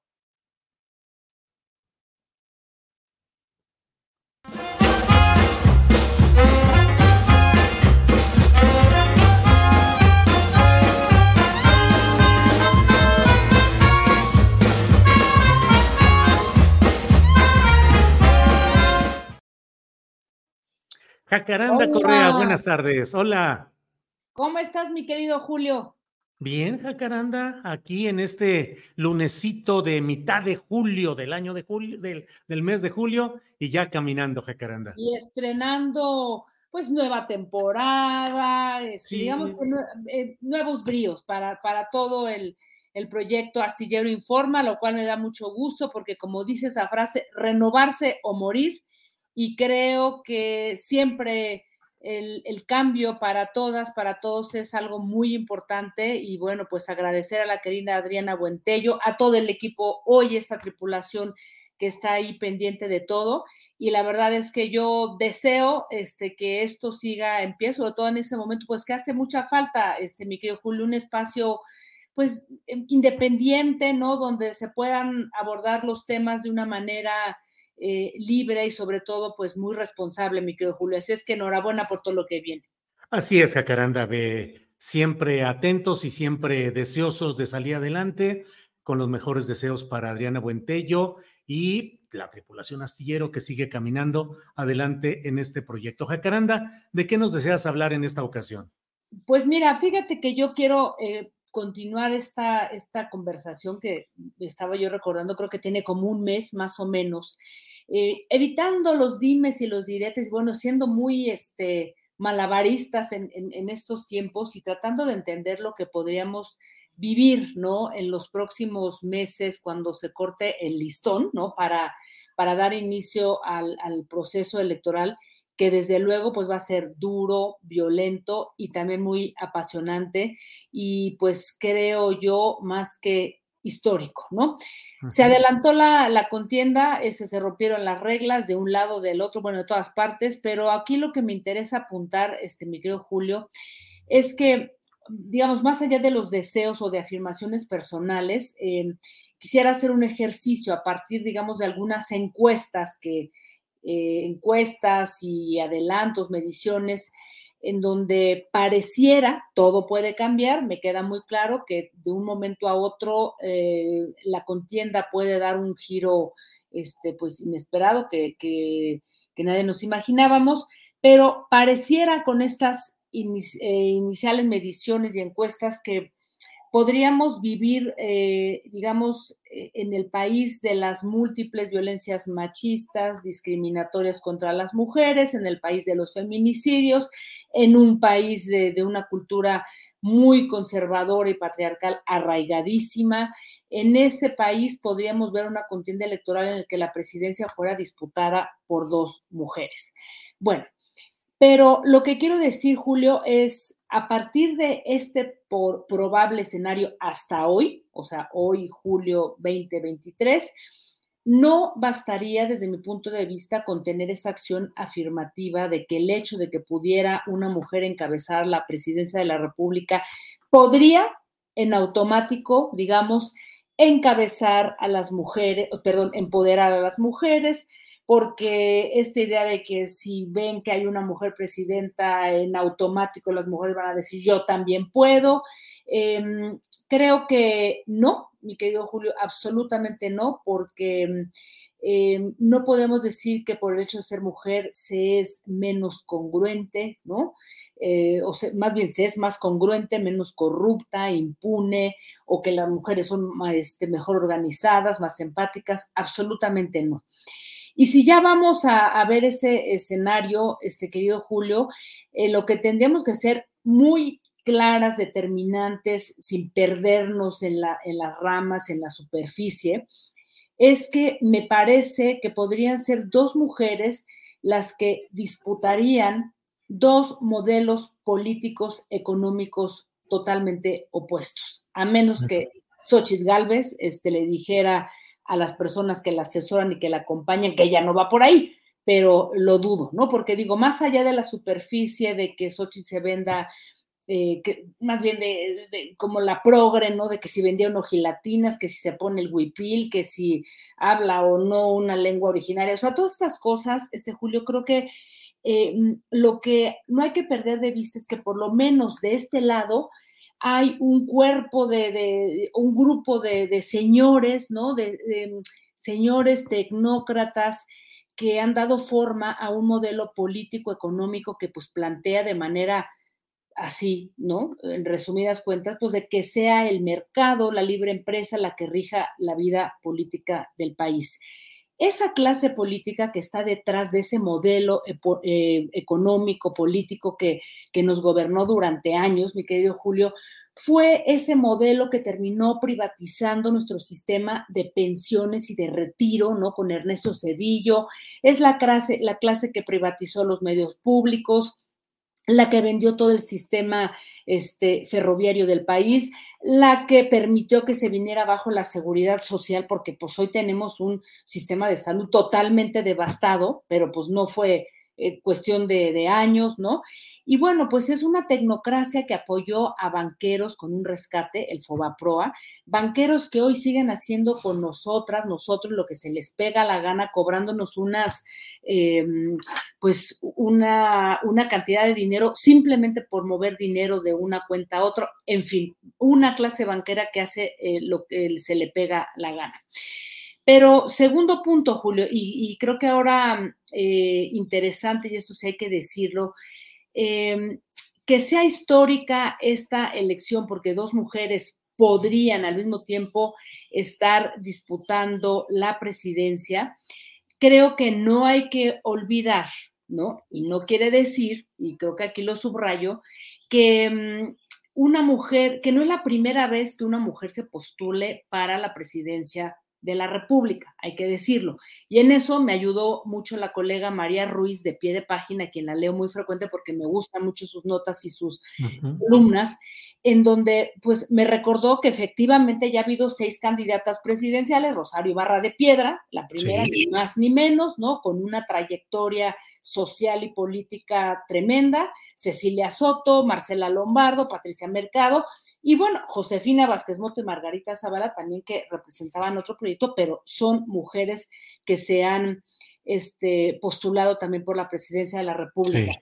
Jacaranda Correa, buenas tardes. Hola. ¿Cómo estás, mi querido Julio? Bien, Jacaranda, aquí en este lunesito de mitad de julio del año de julio, del, del mes de julio, y ya caminando, Jacaranda. Y estrenando, pues, nueva temporada, este, digamos, eh, nuevos bríos para, para todo el, el proyecto Astillero Informa, lo cual me da mucho gusto porque, como dice esa frase, renovarse o morir y creo que siempre el, cambio para todas, para todos es algo muy importante y bueno, pues agradecer a la querida Adriana Buentello, a todo el equipo, hoy esta tripulación que está ahí pendiente de todo y la verdad es que yo deseo este que esto siga en pie, sobre todo en este momento, pues que hace mucha falta, este mi querido Julio, un espacio pues independiente, ¿no? Donde se puedan abordar los temas de una manera eh, libre y sobre todo pues muy responsable, mi querido Julio. Así es que enhorabuena por todo lo que viene. Así es, Jacaranda, ve siempre atentos y siempre deseosos de salir adelante, con los mejores deseos para Adriana Buentello y la tripulación astillero que sigue caminando adelante en este proyecto. Jacaranda, ¿de qué nos deseas hablar en esta ocasión? Pues mira, fíjate que yo quiero eh, continuar esta, esta conversación que estaba yo recordando, creo que tiene como un mes más o menos, eh, evitando los dimes y los diretes, bueno, siendo muy este, malabaristas en, estos tiempos y tratando de entender lo que podríamos vivir, ¿no? En los próximos meses cuando se corte el listón, ¿no? Para, para dar inicio al, al proceso electoral que desde luego pues va a ser duro, violento y también muy apasionante y pues creo yo más que histórico, ¿no? Se adelantó la, contienda, ese, se rompieron las reglas de un lado, del otro, bueno, de todas partes, pero aquí lo que me interesa apuntar, este, mi querido Julio, es que, digamos, más allá de los deseos o de afirmaciones personales, eh, quisiera hacer un ejercicio a partir, digamos, de algunas encuestas que, eh, encuestas y adelantos, mediciones, en donde pareciera todo puede cambiar. Me queda muy claro que de un momento a otro eh, la contienda puede dar un giro este, pues, inesperado que, que, nadie nos imaginábamos, pero pareciera con estas eh, iniciales mediciones y encuestas que podríamos vivir, eh, digamos, eh, en el país de las múltiples violencias machistas, discriminatorias contra las mujeres, en el país de los feminicidios, en un país de, una cultura muy conservadora y patriarcal arraigadísima. En ese país podríamos ver una contienda electoral en la que la presidencia fuera disputada por dos mujeres. Bueno, pero lo que quiero decir, Julio, es a partir de este por probable escenario hasta hoy, o sea, hoy, julio 2023, no bastaría desde mi punto de vista con tener esa acción afirmativa de que el hecho de que pudiera una mujer encabezar la presidencia de la República podría en automático, digamos, encabezar a las mujeres, perdón, empoderar a las mujeres, porque esta idea de que si ven que hay una mujer presidenta en automático, las mujeres van a decir yo también puedo. Em, creo que no, mi querido Julio, absolutamente no, porque em, no podemos decir que por el hecho de ser mujer se es menos congruente, ¿no? Eh, o más bien se es más congruente, menos corrupta, impune, o que las mujeres son este, mejor organizadas, más empáticas, absolutamente no. Y si ya vamos a, ver ese escenario, este querido Julio, eh, lo que tendríamos que ser muy claras, determinantes, sin perdernos en, la, en las ramas, en la superficie, es que me parece que podrían ser dos mujeres las que disputarían dos modelos políticos económicos totalmente opuestos, a menos que Xochitl Galvez este, le dijera a las personas que la asesoran y que la acompañan, que ella no va por ahí, pero lo dudo, ¿no? Porque digo, más allá de la superficie de que Xochitl se venda, eh, que, más bien de, como la progre, ¿no? De que si vendía unos gilatinas, que si se pone el huipil, que si habla o no una lengua originaria, o sea, todas estas cosas, este Julio, creo que eh, lo que no hay que perder de vista es que por lo menos de este lado, hay un cuerpo de, un grupo de, señores, ¿no? De, señores tecnócratas que han dado forma a un modelo político económico que pues plantea de manera así, ¿no? En resumidas cuentas, pues de que sea el mercado, la libre empresa la que rija la vida política del país. Esa clase política que está detrás de ese modelo eh, económico, político que, que nos gobernó durante años, mi querido Julio, fue ese modelo que terminó privatizando nuestro sistema de pensiones y de retiro, ¿no? Con Ernesto Cedillo. Es la clase, la clase que privatizó los medios públicos, la que vendió todo el sistema este, ferroviario del país, la que permitió que se viniera abajo la seguridad social, porque pues hoy tenemos un sistema de salud totalmente devastado, pero pues no fue eh, cuestión de, años, ¿no? Y bueno, pues es una tecnocracia que apoyó a banqueros con un rescate, el FOBAPROA, banqueros que hoy siguen haciendo con nosotras, nosotros lo que se les pega la gana, cobrándonos unas, eh, pues una, una cantidad de dinero simplemente por mover dinero de una cuenta a otra, en fin, una clase banquera que hace eh, lo que se le pega la gana. Pero segundo punto, Julio, y, creo que ahora eh, interesante, y esto sí hay que decirlo, em, que sea histórica esta elección, porque dos mujeres podrían al mismo tiempo estar disputando la presidencia, creo que no hay que olvidar, ¿no? Y no quiere decir, y creo que aquí lo subrayo, que mm, una mujer, que no es la primera vez que una mujer se postule para la presidencia de la República, hay que decirlo. Y en eso me ayudó mucho la colega María Ruiz de pie de página, quien la leo muy frecuente porque me gustan mucho sus notas y sus columnas, en donde pues me recordó que efectivamente ya ha habido seis candidatas presidenciales, Rosario Barra de Piedra, la primera ni más ni menos, ¿no? Con una trayectoria social y política tremenda, Cecilia Soto, Marcela Lombardo, Patricia Mercado, y bueno, Josefina Vázquez Moto y Margarita Zavala también que representaban otro proyecto, pero son mujeres que se han este, postulado también por la presidencia de la República.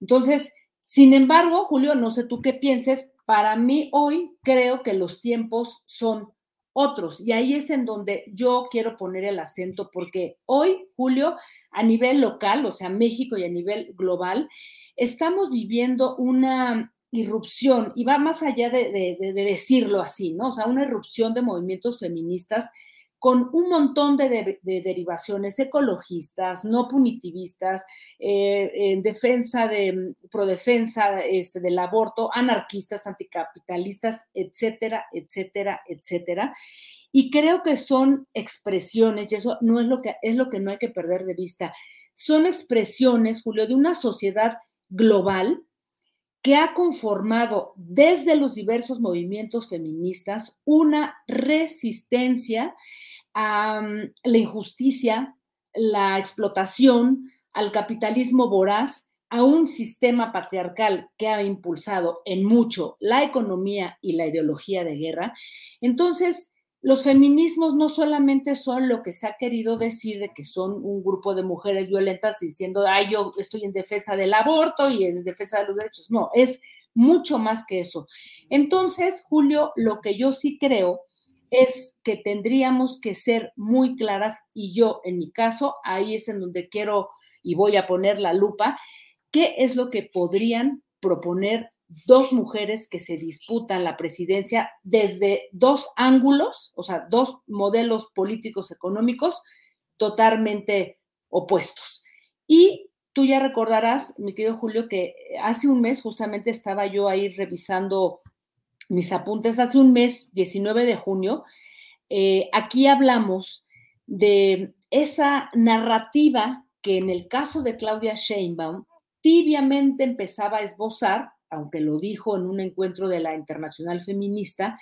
Entonces, Sin embargo, Julio, no sé tú qué pienses, para mí hoy creo que los tiempos son otros y ahí es en donde yo quiero poner el acento porque hoy, Julio, a nivel local, o sea, México y a nivel global, estamos viviendo una irrupción, y va más allá de, decirlo así, ¿no? O sea, una irrupción de movimientos feministas con un montón de, derivaciones ecologistas, no punitivistas, eh, en defensa de, prodefensa este, del aborto, anarquistas, anticapitalistas, etcétera, etcétera, etcétera. Y creo que son expresiones, y eso no es lo que, es lo que no hay que perder de vista, son expresiones, Julio, de una sociedad global que ha conformado desde los diversos movimientos feministas una resistencia a mm, la injusticia, la explotación, al capitalismo voraz, a un sistema patriarcal que ha impulsado en mucho la economía y la ideología de guerra. Entonces, los feminismos no solamente son lo que se ha querido decir de que son un grupo de mujeres violentas diciendo, ay, yo estoy en defensa del aborto y en defensa de los derechos. No, es mucho más que eso. Entonces, Julio, lo que yo sí creo es que tendríamos que ser muy claras y yo, en mi caso, ahí es en donde quiero y voy a poner la lupa, qué es lo que podrían proponer dos mujeres que se disputan la presidencia desde dos ángulos, o sea, dos modelos políticos económicos totalmente opuestos. Y tú ya recordarás, mi querido Julio, que hace un mes justamente estaba yo ahí revisando mis apuntes, hace un mes, 19 de junio, eh, aquí hablamos de esa narrativa que en el caso de Claudia Sheinbaum tibiamente empezaba a esbozar aunque lo dijo en un encuentro de la Internacional Feminista,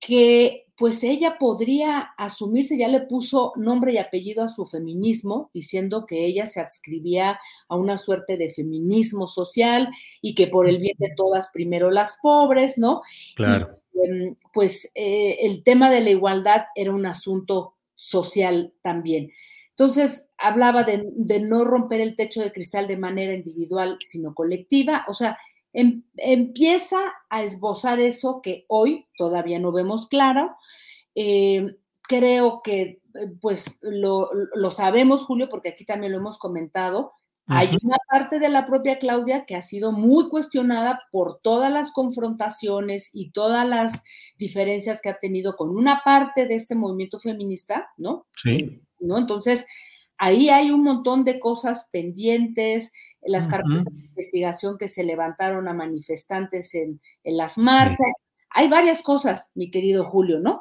que pues ella podría asumirse, ya le puso nombre y apellido a su feminismo, diciendo que ella se adscribía a una suerte de feminismo social y que por el bien de todas, primero las pobres, ¿no? Claro. Em, pues eh, el tema de la igualdad era un asunto social también. Entonces, hablaba de, de no romper el techo de cristal de manera individual, sino colectiva. O sea, Em, empieza a esbozar eso que hoy todavía no vemos claro. Eh, creo que eh, pues lo, sabemos, Julio, porque aquí también lo hemos comentado. Hay una parte de la propia Claudia que ha sido muy cuestionada por todas las confrontaciones y todas las diferencias que ha tenido con una parte de este movimiento feminista, ¿no? Sí. ¿No? Entonces, Ahí hay un montón de cosas pendientes, las carpetas de investigación que se levantaron a manifestantes en, las marchas. Hay varias cosas, mi querido Julio, ¿no?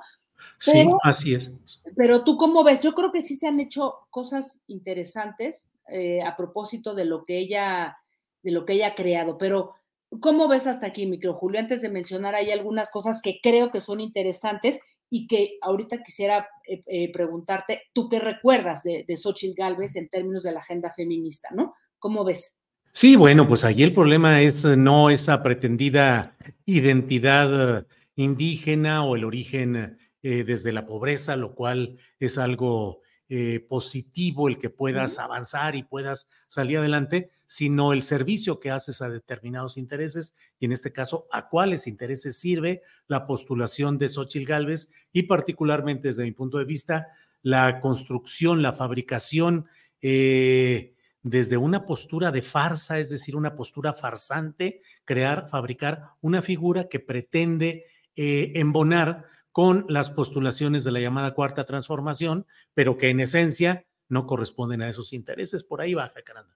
sí, así es. Pero tú cómo ves, yo creo que sí se han hecho cosas interesantes eh, a propósito de lo que ella, de lo que ella ha creado, pero ¿cómo ves hasta aquí, micro Julio? Antes de mencionar, hay algunas cosas que creo que son interesantes y que ahorita quisiera eh, eh, preguntarte, ¿tú qué recuerdas de, de Xochitl Galvez en términos de la agenda feminista, no? ¿Cómo ves? Sí, bueno, pues allí el problema es eh, no esa pretendida identidad indígena o el origen desde la pobreza, lo cual es algo eh, positivo el que puedas avanzar y puedas salir adelante, sino el servicio que haces a determinados intereses y en este caso a cuáles intereses sirve la postulación de Xochitl Galvez y particularmente desde mi punto de vista la construcción, la fabricación eh, desde una postura de farsa, es decir, una postura farsante, crear, fabricar una figura que pretende eh, embonar con las postulaciones de la llamada cuarta transformación, pero que en esencia no corresponden a esos intereses. Por ahí baja, caramba.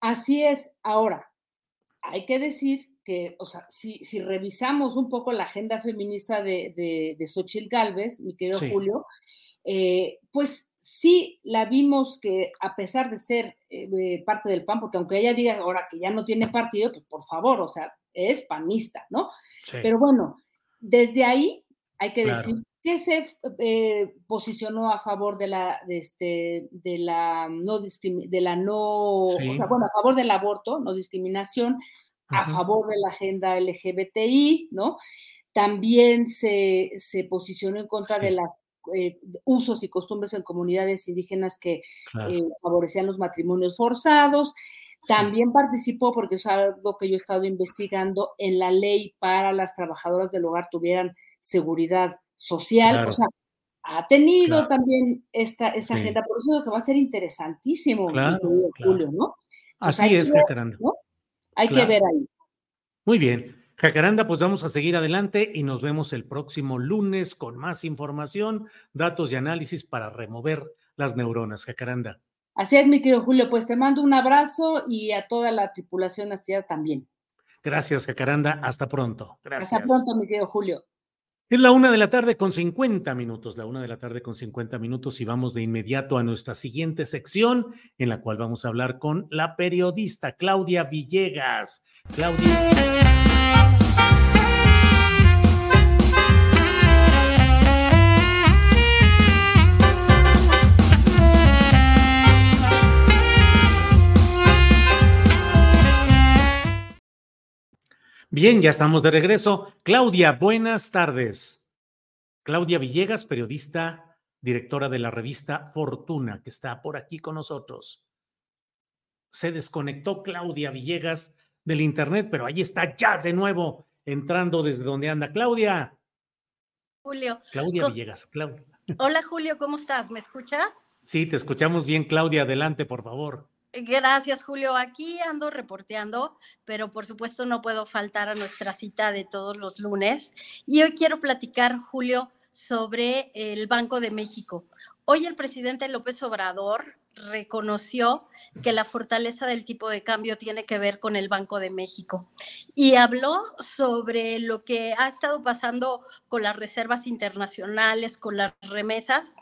Así es. Ahora, hay que decir que, o sea, si, si revisamos un poco la agenda feminista de, de, de Xochitl Galvez, mi querido Julio, eh, pues sí la vimos que a pesar de ser eh, parte del PAN, porque aunque ella diga ahora que ya no tiene partido, pues por favor, o sea, es panista, ¿no? Pero bueno, desde ahí hay que decir que se eh, posicionó a favor de la, de este, de la no, de la no, o sea, bueno, a favor del aborto, no discriminación, a favor de la agenda LGBTI, ¿no? También se, se posicionó en contra de los eh, usos y costumbres en comunidades indígenas que eh, favorecían los matrimonios forzados. También participó, porque es algo que yo he estado investigando, en la ley para las trabajadoras del hogar tuvieran seguridad social. O sea, ha tenido también esta, esta agenda, por eso que va a ser interesantísimo, claro, Julio, ¿no? Así es, Jacaranda. Hay que ver ahí. Muy bien. Jacaranda, pues vamos a seguir adelante y nos vemos el próximo lunes con más información, datos y análisis para remover las neuronas. Jacaranda. Así es, mi querido Julio. Pues te mando un abrazo y a toda la tripulación astillada también. Gracias, Jacaranda. Hasta pronto. Gracias. Hasta pronto, mi querido Julio. Es la una de la tarde con 50 minutos, la una de la tarde con 50 minutos y vamos de inmediato a nuestra siguiente sección en la cual vamos a hablar con la periodista Claudia Villegas. Claudia. Bien, ya estamos de regreso. Claudia, buenas tardes. Claudia Villegas, periodista, directora de la revista Fortuna, que está por aquí con nosotros. Se desconectó Claudia Villegas del Internet, pero ahí está ya de nuevo entrando desde donde anda. Claudia. Julio. Claudia Villegas. Claudia. Hola Julio, ¿cómo estás? ¿Me escuchas? Sí, te escuchamos bien, Claudia. Adelante, por favor. Gracias, Julio. Aquí ando reporteando, pero por supuesto no puedo faltar a nuestra cita de todos los lunes. Y hoy quiero platicar, Julio, sobre el Banco de México. Hoy el presidente López Obrador reconoció que la fortaleza del tipo de cambio tiene que ver con el Banco de México y habló sobre lo que ha estado pasando con las reservas internacionales, con las remesas.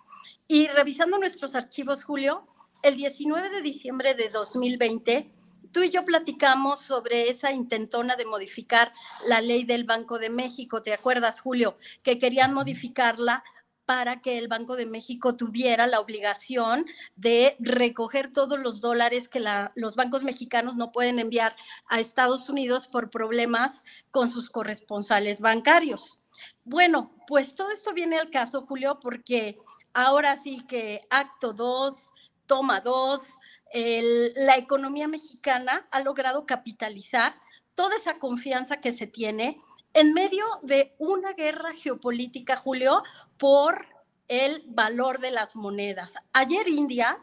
Y revisando nuestros archivos, Julio, el 19 de diciembre de 2020, tú y yo platicamos sobre esa intentona de modificar la ley del Banco de México. ¿Te acuerdas, Julio? Que querían modificarla para que el Banco de México tuviera la obligación de recoger todos los dólares que los bancos mexicanos no pueden enviar a Estados Unidos por problemas con sus corresponsales bancarios. Bueno, pues todo esto viene al caso, Julio, porque ahora sí que acto 2, toma dos, la economía mexicana ha logrado capitalizar toda esa confianza que se tiene en medio de una guerra geopolítica, Julio, por el valor de las monedas. Ayer India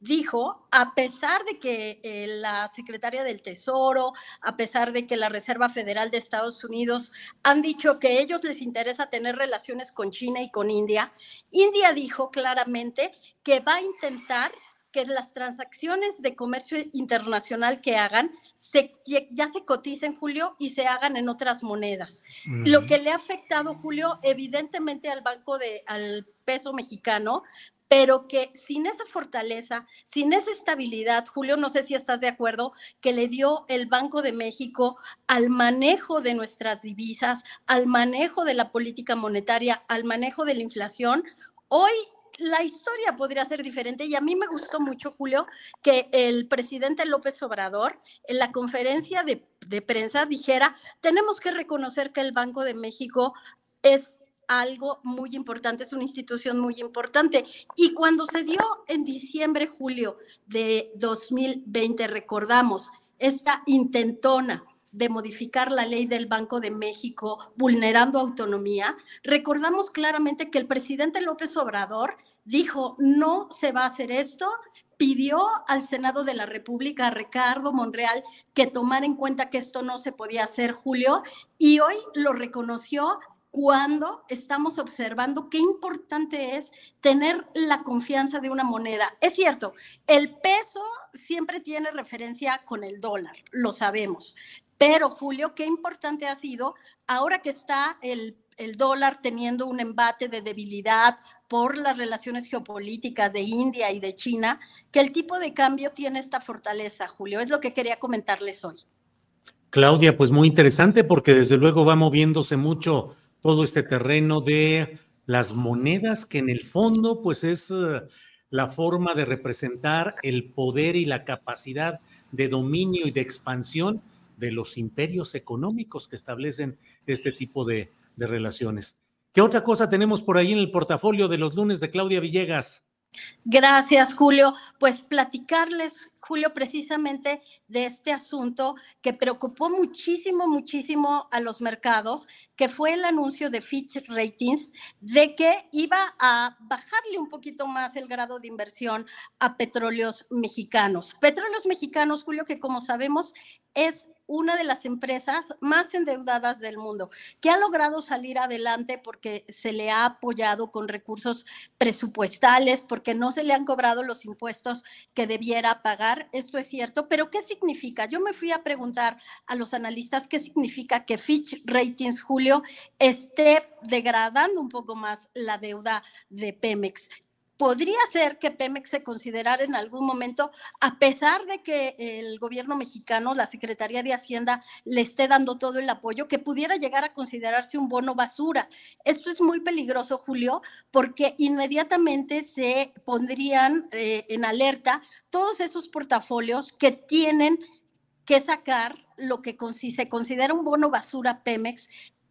dijo, a pesar de que eh, la secretaria del Tesoro, a pesar de que la Reserva Federal de Estados Unidos han dicho que a ellos les interesa tener relaciones con China y con India, India dijo claramente que va a intentar que las transacciones de comercio internacional que hagan se, ya se coticen, Julio, y se hagan en otras monedas. Lo que le ha afectado, Julio, evidentemente al banco de, al peso mexicano, pero que sin esa fortaleza, sin esa estabilidad, Julio, no sé si estás de acuerdo, que le dio el Banco de México al manejo de nuestras divisas, al manejo de la política monetaria, al manejo de la inflación, hoy la historia podría ser diferente. Y a mí me gustó mucho, Julio, que el presidente López Obrador en la conferencia de, prensa dijera, tenemos que reconocer que el Banco de México es algo muy importante, es una institución muy importante. Y cuando se dio en diciembre, julio de 2020, recordamos esta intentona de modificar la ley del Banco de México vulnerando autonomía, recordamos claramente que el presidente López Obrador dijo, no se va a hacer esto, pidió al Senado de la República, a Ricardo Monreal, que tomara en cuenta que esto no se podía hacer, Julio, y hoy lo reconoció cuando estamos observando qué importante es tener la confianza de una moneda. Es cierto, el peso siempre tiene referencia con el dólar, lo sabemos, pero, Julio, qué importante ha sido, ahora que está el, dólar teniendo un embate de debilidad por las relaciones geopolíticas de India y de China, que el tipo de cambio tiene esta fortaleza, Julio. Es lo que quería comentarles hoy. Claudia, pues muy interesante porque desde luego va moviéndose mucho todo este terreno de las monedas, que en el fondo pues es eh, la forma de representar el poder y la capacidad de dominio y de expansión de los imperios económicos que establecen este tipo de, relaciones. ¿Qué otra cosa tenemos por ahí en el portafolio de los lunes de Claudia Villegas? Gracias, Julio. Pues platicarles, Julio, precisamente de este asunto que preocupó muchísimo, muchísimo a los mercados, que fue el anuncio de Fitch Ratings de que iba a bajarle un poquito más el grado de inversión a petróleos mexicanos. Petróleos mexicanos, Julio, que como sabemos es una de las empresas más endeudadas del mundo, que ha logrado salir adelante porque se le ha apoyado con recursos presupuestales, porque no se le han cobrado los impuestos que debiera pagar. Esto es cierto, pero ¿qué significa? Yo me fui a preguntar a los analistas qué significa que Fitch Ratings, Julio, esté degradando un poco más la deuda de Pemex podría ser que Pemex se considerara en algún momento, a pesar de que el gobierno mexicano, la Secretaría de Hacienda, le esté dando todo el apoyo, que pudiera llegar a considerarse un bono basura. Esto es muy peligroso, Julio, porque inmediatamente se pondrían eh, en alerta todos esos portafolios que tienen que sacar lo que se considera un bono basura Pemex,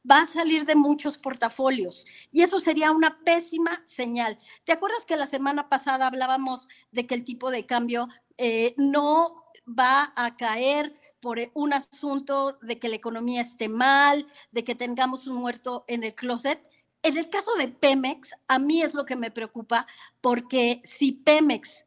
va a salir de muchos portafolios y eso sería una pésima señal. ¿Te acuerdas que la semana pasada hablábamos de que el tipo de cambio eh, no va a caer por un asunto de que la economía esté mal, de que tengamos un muerto en el closet? En el caso de Pemex, a mí es lo que me preocupa, porque si Pemex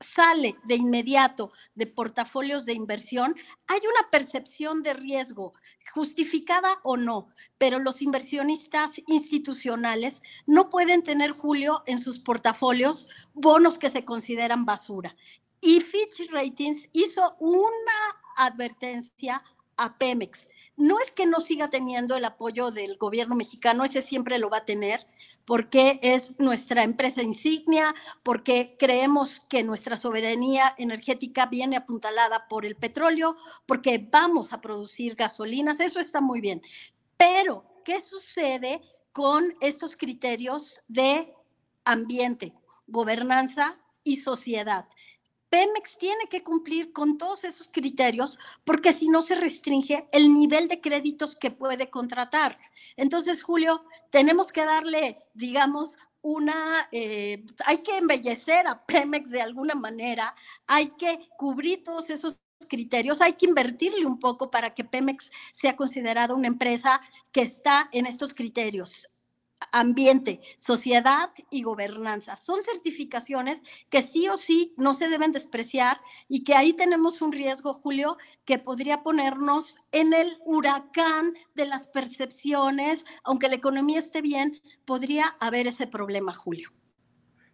sale de inmediato de portafolios de inversión, hay una percepción de riesgo, justificada o no, pero los inversionistas institucionales no pueden tener, Julio, en sus portafolios bonos que se consideran basura. Y Fitch Ratings hizo una advertencia a Pemex no es que no siga teniendo el apoyo del gobierno mexicano, ese siempre lo va a tener, porque es nuestra empresa insignia, porque creemos que nuestra soberanía energética viene apuntalada por el petróleo, porque vamos a producir gasolinas, eso está muy bien. Pero, ¿qué sucede con estos criterios de ambiente, gobernanza y sociedad? Pemex tiene que cumplir con todos esos criterios porque si no se restringe el nivel de créditos que puede contratar. Entonces, Julio, tenemos que darle, digamos, una, eh, hay que embellecer a Pemex de alguna manera, hay que cubrir todos esos criterios, hay que invertirle un poco para que Pemex sea considerada una empresa que está en estos criterios ambiente, sociedad y gobernanza. Son certificaciones que sí o sí no se deben despreciar y que ahí tenemos un riesgo, Julio, que podría ponernos en el huracán de las percepciones, aunque la economía esté bien, podría haber ese problema, Julio.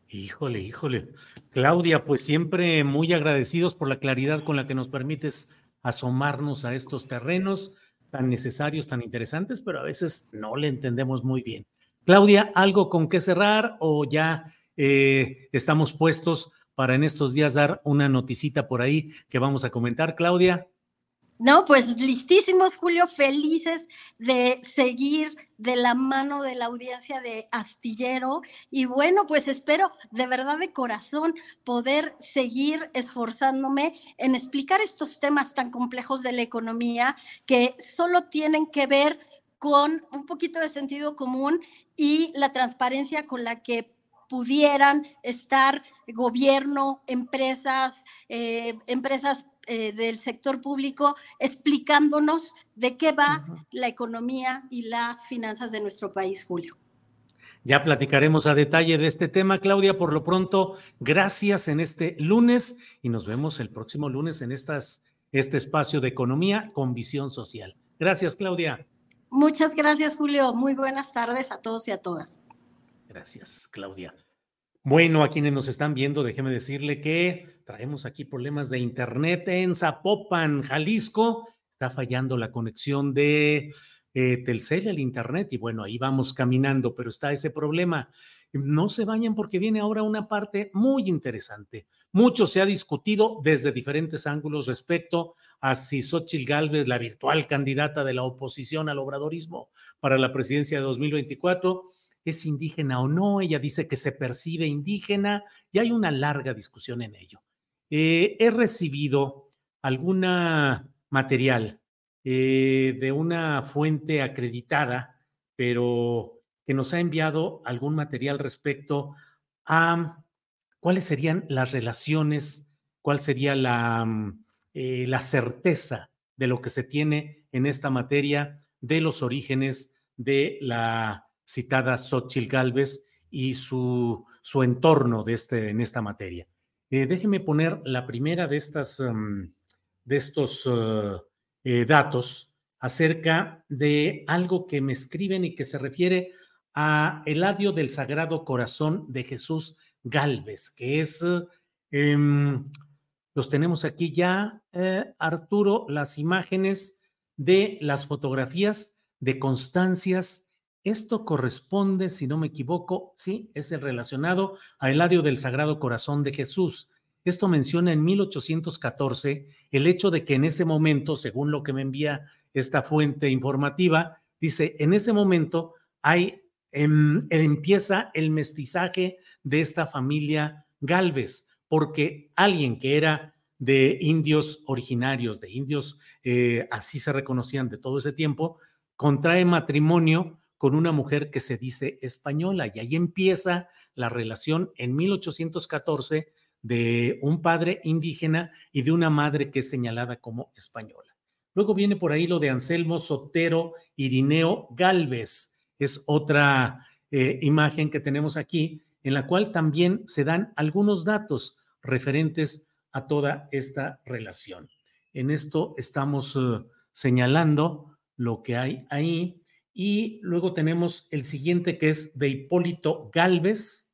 Híjole, híjole. Claudia, pues siempre muy agradecidos por la claridad con la que nos permites asomarnos a estos terrenos tan necesarios, tan interesantes, pero a veces no le entendemos muy bien. Claudia, ¿algo con qué cerrar o ya eh, estamos puestos para en estos días dar una noticita por ahí que vamos a comentar, Claudia? No, pues listísimos, Julio, felices de seguir de la mano de la audiencia de Astillero. Y bueno, pues espero de verdad de corazón poder seguir esforzándome en explicar estos temas tan complejos de la economía que solo tienen que ver con un poquito de sentido común y la transparencia con la que pudieran estar gobierno, empresas, eh, empresas eh, del sector público explicándonos de qué va la economía y las finanzas de nuestro país, Julio. Ya platicaremos a detalle de este tema, Claudia. Por lo pronto, gracias en este lunes y nos vemos el próximo lunes en estas, este espacio de economía con visión social. Gracias, Claudia. Muchas gracias, Julio. Muy buenas tardes a todos y a todas. Gracias, Claudia. Bueno, a quienes nos están viendo, déjeme decirle que traemos aquí problemas de internet en Zapopan, Jalisco. Está fallando la conexión de eh, Telcel al internet y bueno, ahí vamos caminando, pero está ese problema. No se vayan porque viene ahora una parte muy interesante. Mucho se ha discutido desde diferentes ángulos respecto a si Xochitl Gálvez, la virtual candidata de la oposición al obradorismo para la presidencia de 2024, es indígena o no. Ella dice que se percibe indígena y hay una larga discusión en ello. Eh, he recibido alguna material eh, de una fuente acreditada, pero que nos ha enviado algún material respecto a cuáles serían las relaciones cuál sería la, mm, eh, la certeza de lo que se tiene en esta materia de los orígenes de la citada Xochitl Galvez y su, su entorno de este, en esta materia. Eh, déjeme poner la primera de, estas, mm, de estos eh, datos acerca de algo que me escriben y que se refiere a Eladio del Sagrado Corazón de Jesús Galvez, que es, em, los tenemos aquí ya, eh, Arturo, las imágenes de las fotografías de constancias. Esto corresponde, si no me equivoco, sí, es el relacionado a Eladio del Sagrado Corazón de Jesús. Esto menciona en 1814 el hecho de que en ese momento, según lo que me envía esta fuente informativa, dice, en ese momento hay, em, empieza el mestizaje de esta familia Galvez, porque alguien que era de indios originarios, de indios, eh, así se reconocían de todo ese tiempo, contrae matrimonio con una mujer que se dice española y ahí empieza la relación en 1814 de un padre indígena y de una madre que es señalada como española. Luego viene por ahí lo de Anselmo Sotero Irineo Galvez. Es otra eh, imagen que tenemos aquí, en la cual también se dan algunos datos referentes a toda esta relación. En esto estamos eh, señalando lo que hay ahí. Y luego tenemos el siguiente que es de Hipólito Galvez,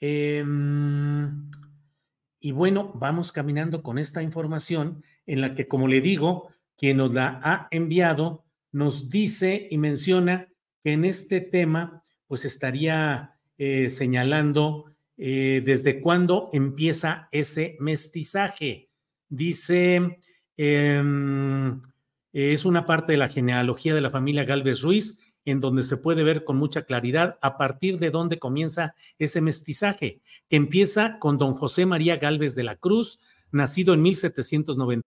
Em, y bueno, vamos caminando con esta información en la que, como le digo, quien nos la ha enviado nos dice y menciona en este tema, pues estaría eh, señalando eh, desde cuándo empieza ese mestizaje. Dice, em, es una parte de la genealogía de la familia Galvez Ruiz en donde se puede ver con mucha claridad a partir de dónde comienza ese mestizaje, que empieza con don José María Galvez de la Cruz, nacido en 1790.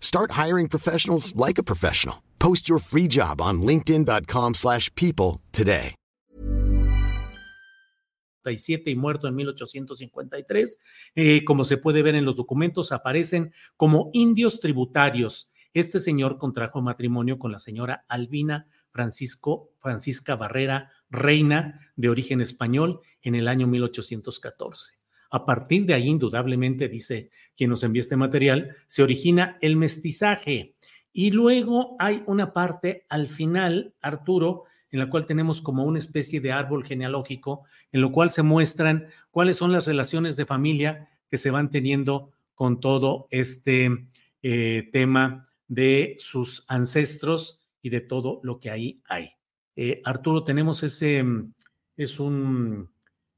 Start hiring professionals like a professional. Post your free job on linkedin.com/people today. y muerto en 1853, eh, como se puede ver en los documentos, aparecen como indios tributarios. Este señor contrajo matrimonio con la señora Albina Francisco, Francisca Barrera, reina de origen español, en el año 1814. A partir de ahí, indudablemente, dice quien nos envía este material, se origina el mestizaje. Y luego hay una parte al final, Arturo, en la cual tenemos como una especie de árbol genealógico, en lo cual se muestran cuáles son las relaciones de familia que se van teniendo con todo este eh, tema de sus ancestros y de todo lo que ahí hay. Eh, Arturo, tenemos ese, mm, es un,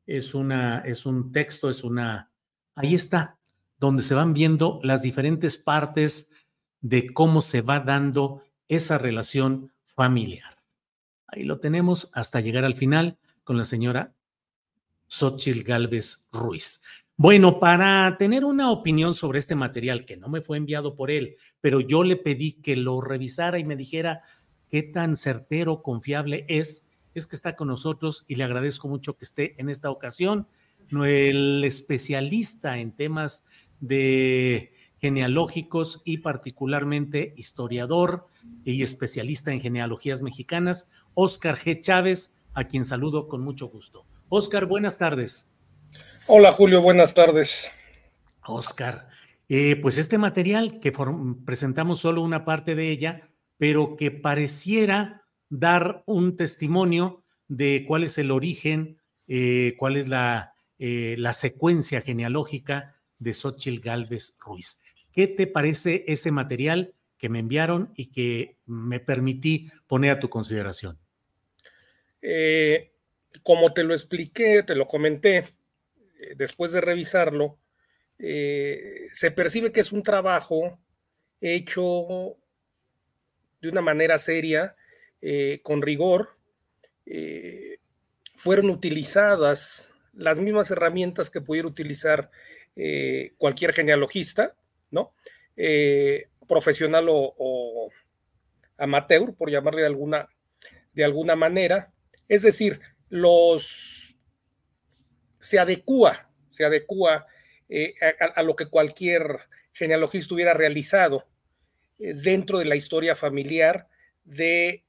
es una, es un texto, es una, ahí está, donde se van viendo las diferentes partes de cómo se va dando esa relación familiar. Ahí lo tenemos hasta llegar al final con la señora Xochitl Galvez Ruiz. Bueno, para tener una opinión sobre este material que no me fue enviado por él, pero yo le pedí que lo revisara y me dijera qué tan certero, confiable es, es que está con nosotros y le agradezco mucho que esté en esta ocasión. El especialista en temas de genealógicos y particularmente historiador y especialista en genealogías mexicanas, Óscar G. Chávez, a quien saludo con mucho gusto. Óscar, buenas tardes. Hola Julio, buenas tardes. Óscar, eh, pues este material que presentamos solo una parte de ella, pero que pareciera dar un testimonio de cuál es el origen, eh, cuál es la, eh, la secuencia genealógica de Xochitl Galvez Ruiz. ¿Qué te parece ese material que me enviaron y que me permití poner a tu consideración? como te lo expliqué, te lo comenté, después de revisarlo, se percibe que es un trabajo hecho de una manera seria, eh, con rigor, eh, fueron utilizadas las mismas herramientas que pudiera utilizar eh, cualquier genealogista, ¿no? profesional o, amateur, por llamarle de alguna, de alguna manera. Es decir, los se adecua, se adecua a, lo que cualquier genealogista hubiera realizado dentro de la historia familiar de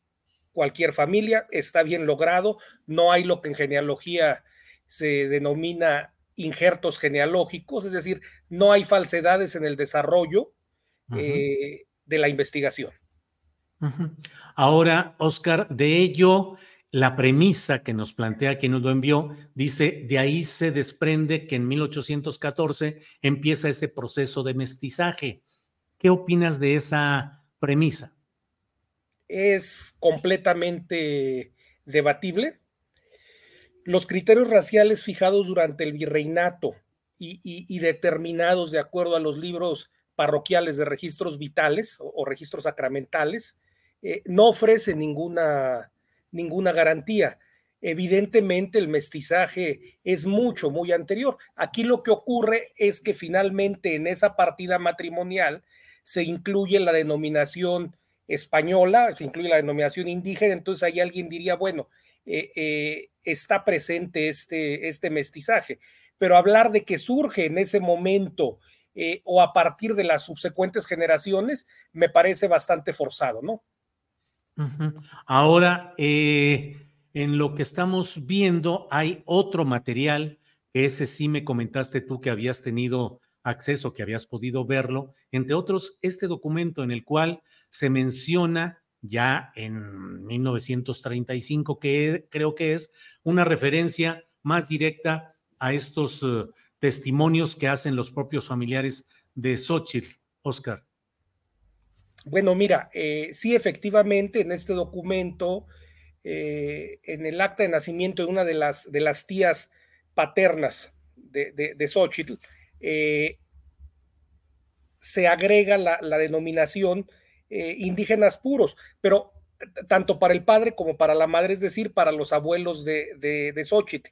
cualquier familia, está bien logrado, no hay lo que en genealogía se denomina injertos genealógicos, es decir, no hay falsedades en el desarrollo eh, de la investigación. Ahora, Oscar, de ello, la premisa que nos plantea quien nos lo envió, dice, de ahí se desprende que en 1814 empieza ese proceso de mestizaje. ¿Qué opinas de esa premisa? Es completamente debatible. Los criterios raciales fijados durante el virreinato y, determinados de acuerdo a los libros parroquiales de registros vitales o, registros sacramentales eh, no ofrecen ninguna, ninguna garantía. Evidentemente el mestizaje es mucho, muy anterior. Aquí lo que ocurre es que finalmente en esa partida matrimonial se incluye la denominación española, se incluye la denominación indígena, entonces ahí alguien diría, bueno, eh, eh, está presente este, este mestizaje, pero hablar de que surge en ese momento eh, o a partir de las subsecuentes generaciones me parece bastante forzado, ¿no? Ahora, en lo que estamos viendo hay otro material ese sí me comentaste tú que habías tenido acceso, que habías podido verlo, entre otros, este documento en el cual se menciona ya en 1935, que creo que es una referencia más directa a estos eh, testimonios que hacen los propios familiares de Xochitl, Oscar. Bueno, mira, eh, sí, efectivamente, en este documento, eh, en el acta de nacimiento de una de las, de las tías paternas de, de, Xochitl, se agrega la, denominación eh, indígenas puros, pero tanto para el padre como para la madre, es decir, para los abuelos de, de, Xochitl.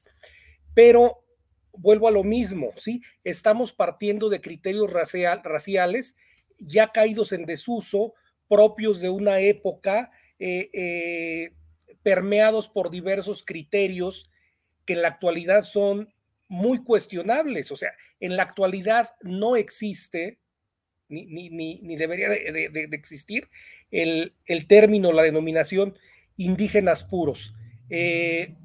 Pero vuelvo a lo mismo, ¿sí? Estamos partiendo de criterios raciales ya caídos en desuso, propios de una época, eh, permeados por diversos criterios que en la actualidad son muy cuestionables. O sea, en la actualidad no existe, ni, ni, debería de, existir, el, término, la denominación indígenas puros. Eh,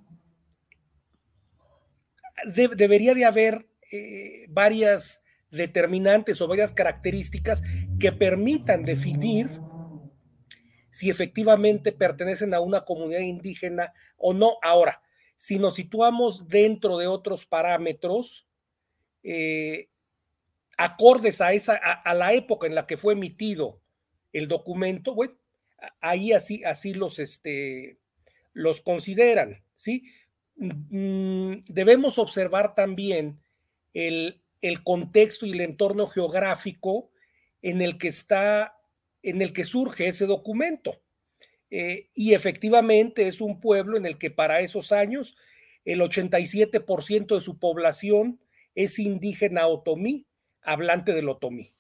debería de haber eh, varias determinantes o varias características que permitan definir si efectivamente pertenecen a una comunidad indígena o no. Ahora, si nos situamos dentro de otros parámetros eh, acordes a, esa, a, la época en la que fue emitido el documento, bueno, ahí así, así los, este, los consideran, ¿sí? Mm, debemos observar también el, el contexto y el entorno geográfico en el que está, en el que surge ese documento. Eh, y efectivamente es un pueblo en el que para esos años el 87% de su población es indígena otomí, hablante del otomí.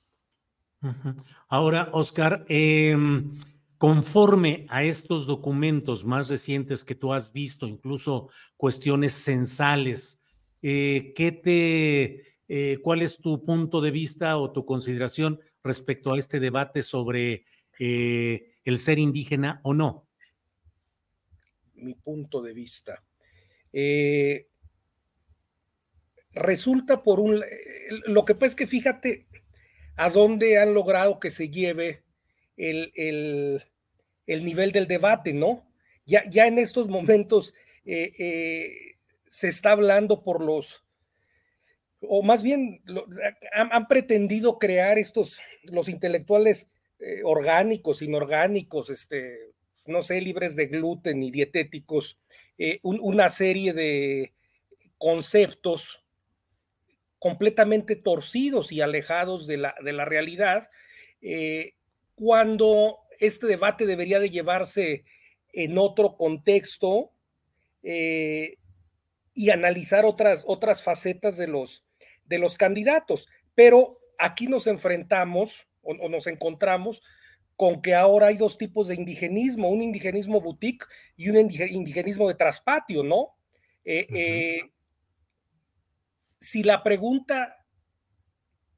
Ahora, Oscar, em, conforme a estos documentos más recientes que tú has visto, incluso cuestiones censales, eh, ¿qué te, eh, ¿cuál es tu punto de vista o tu consideración respecto a este debate sobre el ser indígena o no? Mi punto de vista. Eh, resulta por un... Lo que pasa es que fíjate, a dónde han logrado que se lleve el, nivel del debate, ¿no? Ya, ya en estos momentos eh, eh, se está hablando por los, o más bien han, pretendido crear estos, los intelectuales eh, orgánicos, inorgánicos, este, no sé, libres de gluten y dietéticos, una serie de conceptos completamente torcidos y alejados de la, de la realidad, cuando este debate debería de llevarse en otro contexto eh, y analizar otras, otras facetas de los, de los candidatos. Pero aquí nos enfrentamos o, nos encontramos con que ahora hay dos tipos de indigenismo, un indigenismo boutique y un indigenismo de traspatio, ¿no? Eh, eh, si la pregunta,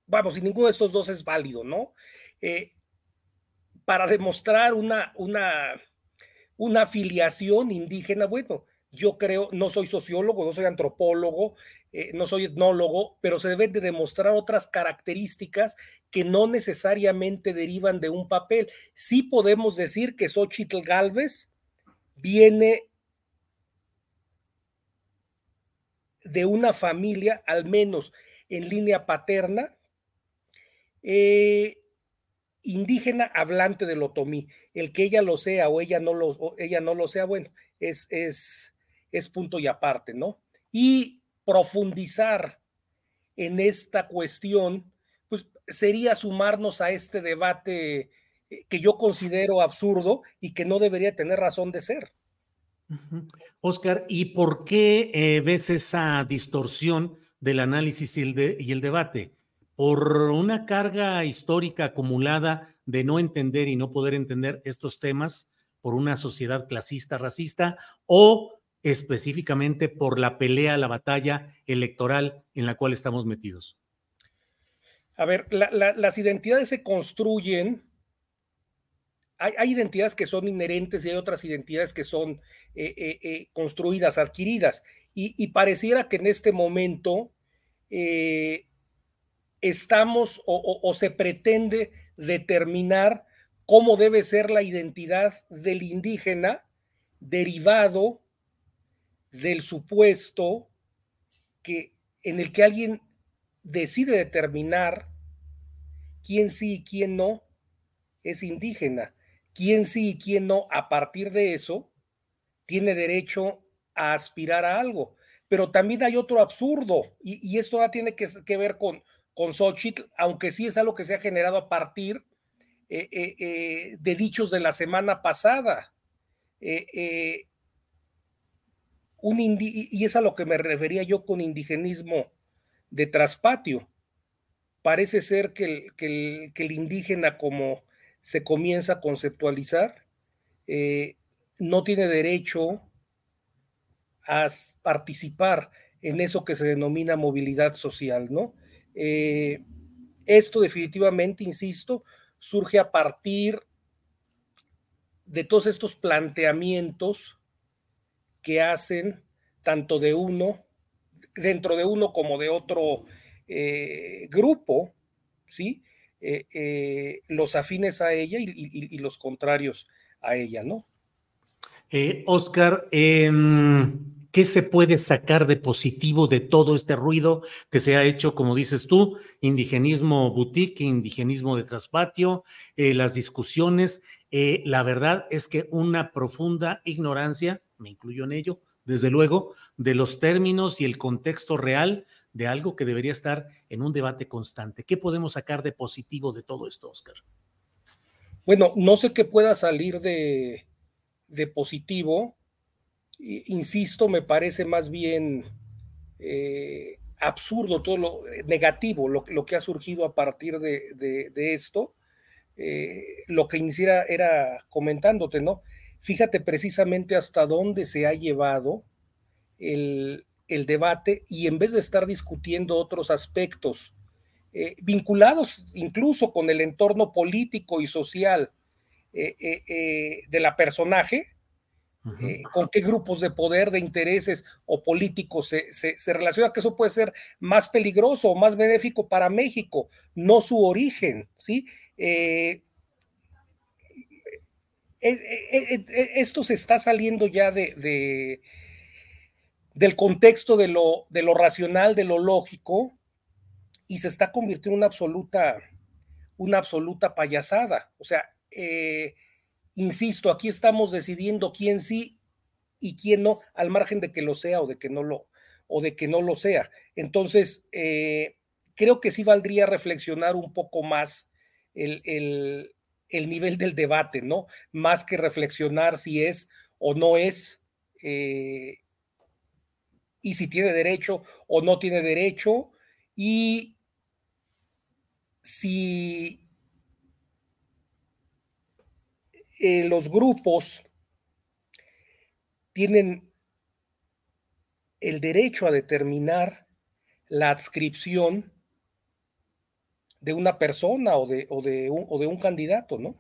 vamos, si ninguno de estos dos es válido, ¿no? para demostrar una, una, una afiliación indígena, bueno, yo creo, no soy sociólogo, no soy antropólogo, eh, no soy etnólogo, pero se deben de demostrar otras características que no necesariamente derivan de un papel. Sí podemos decir que Xochitl Galvez viene de una familia, al menos en línea paterna, eh, indígena hablante del otomí. El que ella lo sea o ella no lo, ella no lo sea, bueno, es, es, es punto y aparte, ¿no? Y profundizar en esta cuestión, pues sería sumarnos a este debate eh, que yo considero absurdo y que no debería tener razón de ser. Oscar, ¿y por qué eh, ves esa distorsión del análisis y el, y el debate? por una carga histórica acumulada de no entender y no poder entender estos temas por una sociedad clasista, racista o específicamente por la pelea, la batalla electoral en la cual estamos metidos? A ver, las identidades se construyen. Hay, identidades que son inherentes y hay otras identidades que son eh, eh, eh, construidas, adquiridas. Y, pareciera que en este momento estamos o, se pretende determinar cómo debe ser la identidad del indígena derivado del supuesto que en el que alguien decide determinar quién sí y quién no es indígena, quién sí y quién no a partir de eso tiene derecho a aspirar a algo. Pero también hay otro absurdo y, esto tiene que ver con, con Xochitl, aunque sí es algo que se ha generado a partir eh, eh, eh, de dichos de la semana pasada. un y es a lo que me refería yo con indigenismo de traspatio. Parece ser que el, que el, indígena, como se comienza a conceptualizar, no tiene derecho a participar en eso que se denomina movilidad social, ¿no? Eh, esto definitivamente, insisto, surge a partir de todos estos planteamientos que hacen tanto de uno, dentro de uno como de otro eh, grupo, ¿sí? Eh, los afines a ella y, los contrarios a ella, ¿no? Oscar, em, ¿Qué se puede sacar de positivo de todo este ruido que se ha hecho, como dices tú, indigenismo boutique, indigenismo de traspatio, eh, las discusiones? Eh, la verdad es que una profunda ignorancia, me incluyo en ello, desde luego, de los términos y el contexto real de algo que debería estar en un debate constante. ¿Qué podemos sacar de positivo de todo esto, Oscar? Bueno, no sé qué pueda salir de, de positivo, insisto, me parece más bien eh, absurdo todo lo eh, negativo, lo, que ha surgido a partir de, esto. Eh, lo que iniciara era comentándote, ¿no? Fíjate precisamente hasta dónde se ha llevado el, debate y en vez de estar discutiendo otros aspectos vinculados incluso con el entorno político y social de la personaje, eh, con qué grupos de poder, de intereses o políticos se, se, relaciona, que eso puede ser más peligroso o más benéfico para México, no su origen, ¿sí? Eh, eh, esto se está saliendo ya de, del contexto de lo, de lo racional, de lo lógico, y se está convirtiendo en una absoluta, una absoluta payasada. O sea, eh, insisto, aquí estamos decidiendo quién sí y quién no, al margen de que lo sea o de que no lo, o de que no lo sea. Entonces, eh, creo que sí valdría reflexionar un poco más el, nivel del debate, ¿no? Más que reflexionar si es o no es, eh, y si tiene derecho o no tiene derecho, y si Eh, los grupos tienen el derecho a determinar la adscripción de una persona o de, de, un, de un, candidato, ¿no?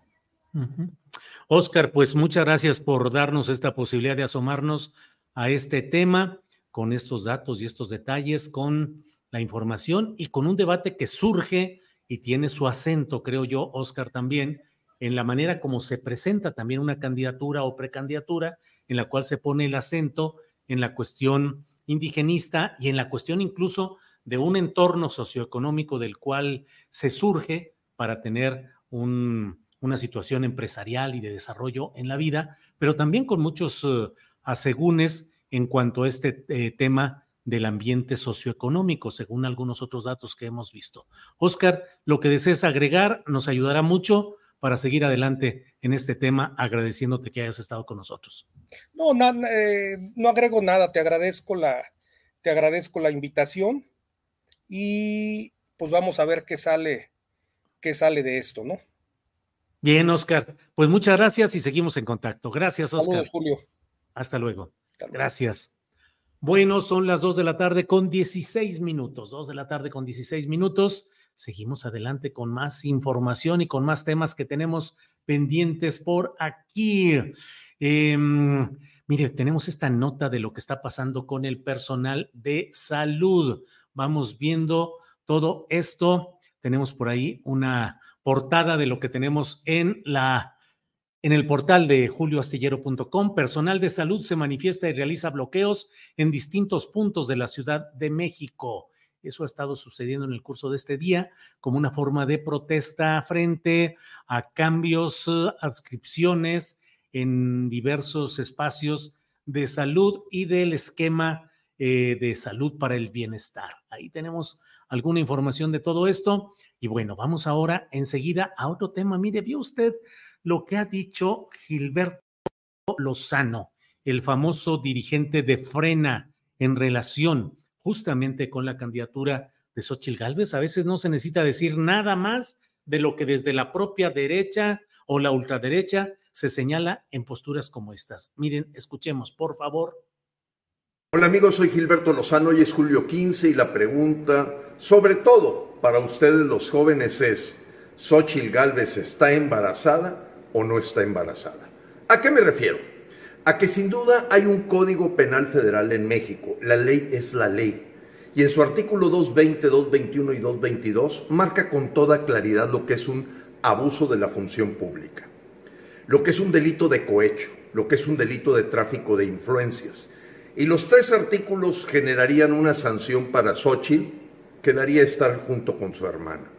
Oscar, pues muchas gracias por darnos esta posibilidad de asomarnos a este tema con estos datos y estos detalles, con la información y con un debate que surge y tiene su acento, creo yo, Oscar también, en la manera como se presenta también una candidatura o precandidatura, en la cual se pone el acento en la cuestión indigenista y en la cuestión incluso de un entorno socioeconómico del cual se surge para tener una situación empresarial y de desarrollo en la vida, pero también con muchos uh, asegúnes en cuanto a este eh, tema del ambiente socioeconómico, según algunos otros datos que hemos visto. Oscar, lo que desees agregar nos ayudará mucho para seguir adelante en este tema, agradeciéndote que hayas estado con nosotros. No, eh, no agrego nada, te agradezco la, te agradezco la invitación y pues vamos a ver qué sale, qué sale de esto, ¿no? Bien, Oscar. Pues muchas gracias y seguimos en contacto. Gracias, Oscar. Julio. Hasta luego. Gracias. Bueno, son las dos de la tarde con 16 minutos. Dos de la tarde con 16 minutos seguimos adelante con más información y con más temas que tenemos pendientes por aquí. Em, mire, tenemos esta nota de lo que está pasando con el personal de salud. Vamos viendo todo esto. Tenemos por ahí una portada de lo que tenemos en la en el portal de julioastillero.com, personal de salud se manifiesta y realiza bloqueos en distintos puntos de la Ciudad de México. Eso ha estado sucediendo en el curso de este día como una forma de protesta frente a cambios, adscripciones en diversos espacios de salud y del esquema eh, de salud para el bienestar. Ahí tenemos alguna información de todo esto. Y bueno, vamos ahora enseguida a otro tema. Mire, vio usted lo que ha dicho Gilberto Lozano, el famoso dirigente de Frena en relación justamente con la candidatura de Xochitl Gálvez. A veces no se necesita decir nada más de lo que desde la propia derecha o la ultraderecha se señala en posturas como estas. Miren, escuchemos, por favor. Hola amigos, soy Gilberto Lozano, y es julio 15 y la pregunta, sobre todo para ustedes los jóvenes, es, ¿Xochitl Gálvez está embarazada o no está embarazada? ¿A qué me refiero? a que sin duda hay un código penal federal en México. La ley es la ley. Y en su artículo 220, 221 y 222 marca con toda claridad lo que es un abuso de la función pública, lo que es un delito de cohecho, lo que es un delito de tráfico de influencias. Y los tres artículos generarían una sanción para Xochitl que daría estar junto con su hermana.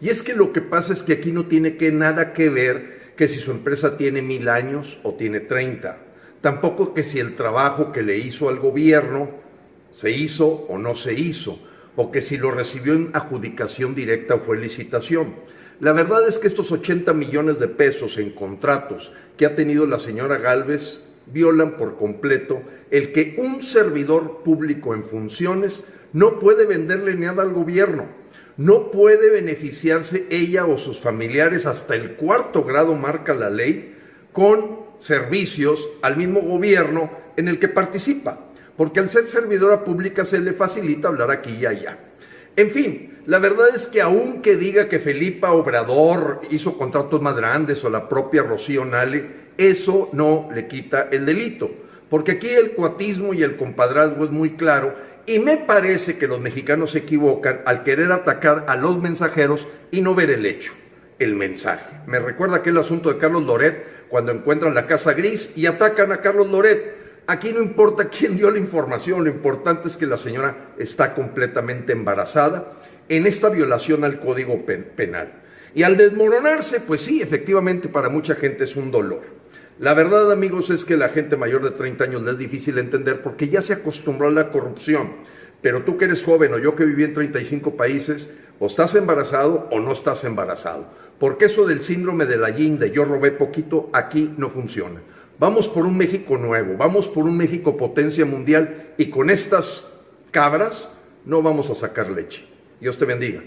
Y es que lo que pasa es que aquí no tiene que nada que ver que si su empresa tiene mil años o tiene treinta tampoco que si el trabajo que le hizo al gobierno se hizo o no se hizo, o que si lo recibió en adjudicación directa o fue licitación. La verdad es que estos 80 millones de pesos en contratos que ha tenido la señora Galvez violan por completo el que un servidor público en funciones no puede venderle nada al gobierno, no puede beneficiarse ella o sus familiares hasta el cuarto grado marca la ley con servicios al mismo gobierno en el que participa, porque al ser servidora pública se le facilita hablar aquí y allá. En fin, la verdad es que aunque diga que Felipa Obrador hizo contratos más grandes o la propia Rocío Nale, Eso no le quita el delito, porque aquí el cuatismo y el compadrazgo es muy claro y me parece que los mexicanos se equivocan al querer atacar a los mensajeros y no ver el hecho, el mensaje. Me recuerda aquel asunto de Carlos Loret cuando encuentran la casa gris y atacan a Carlos Loret. Aquí no importa quién dio la información, lo importante es que la señora está completamente embarazada en esta violación al Código Penal. Y al desmoronarse, pues sí, efectivamente para mucha gente es un dolor. La verdad, amigos, es que la gente mayor de 30 años le es difícil entender porque ya se acostumbró a la corrupción. Pero tú que eres joven o yo que viví en 35 países, o estás embarazado o no estás embarazado. Porque eso del síndrome de la yin, de yo robé poquito, aquí no funciona. Vamos por un México nuevo, vamos por un México potencia mundial y con estas cabras no vamos a sacar leche. Dios te bendiga.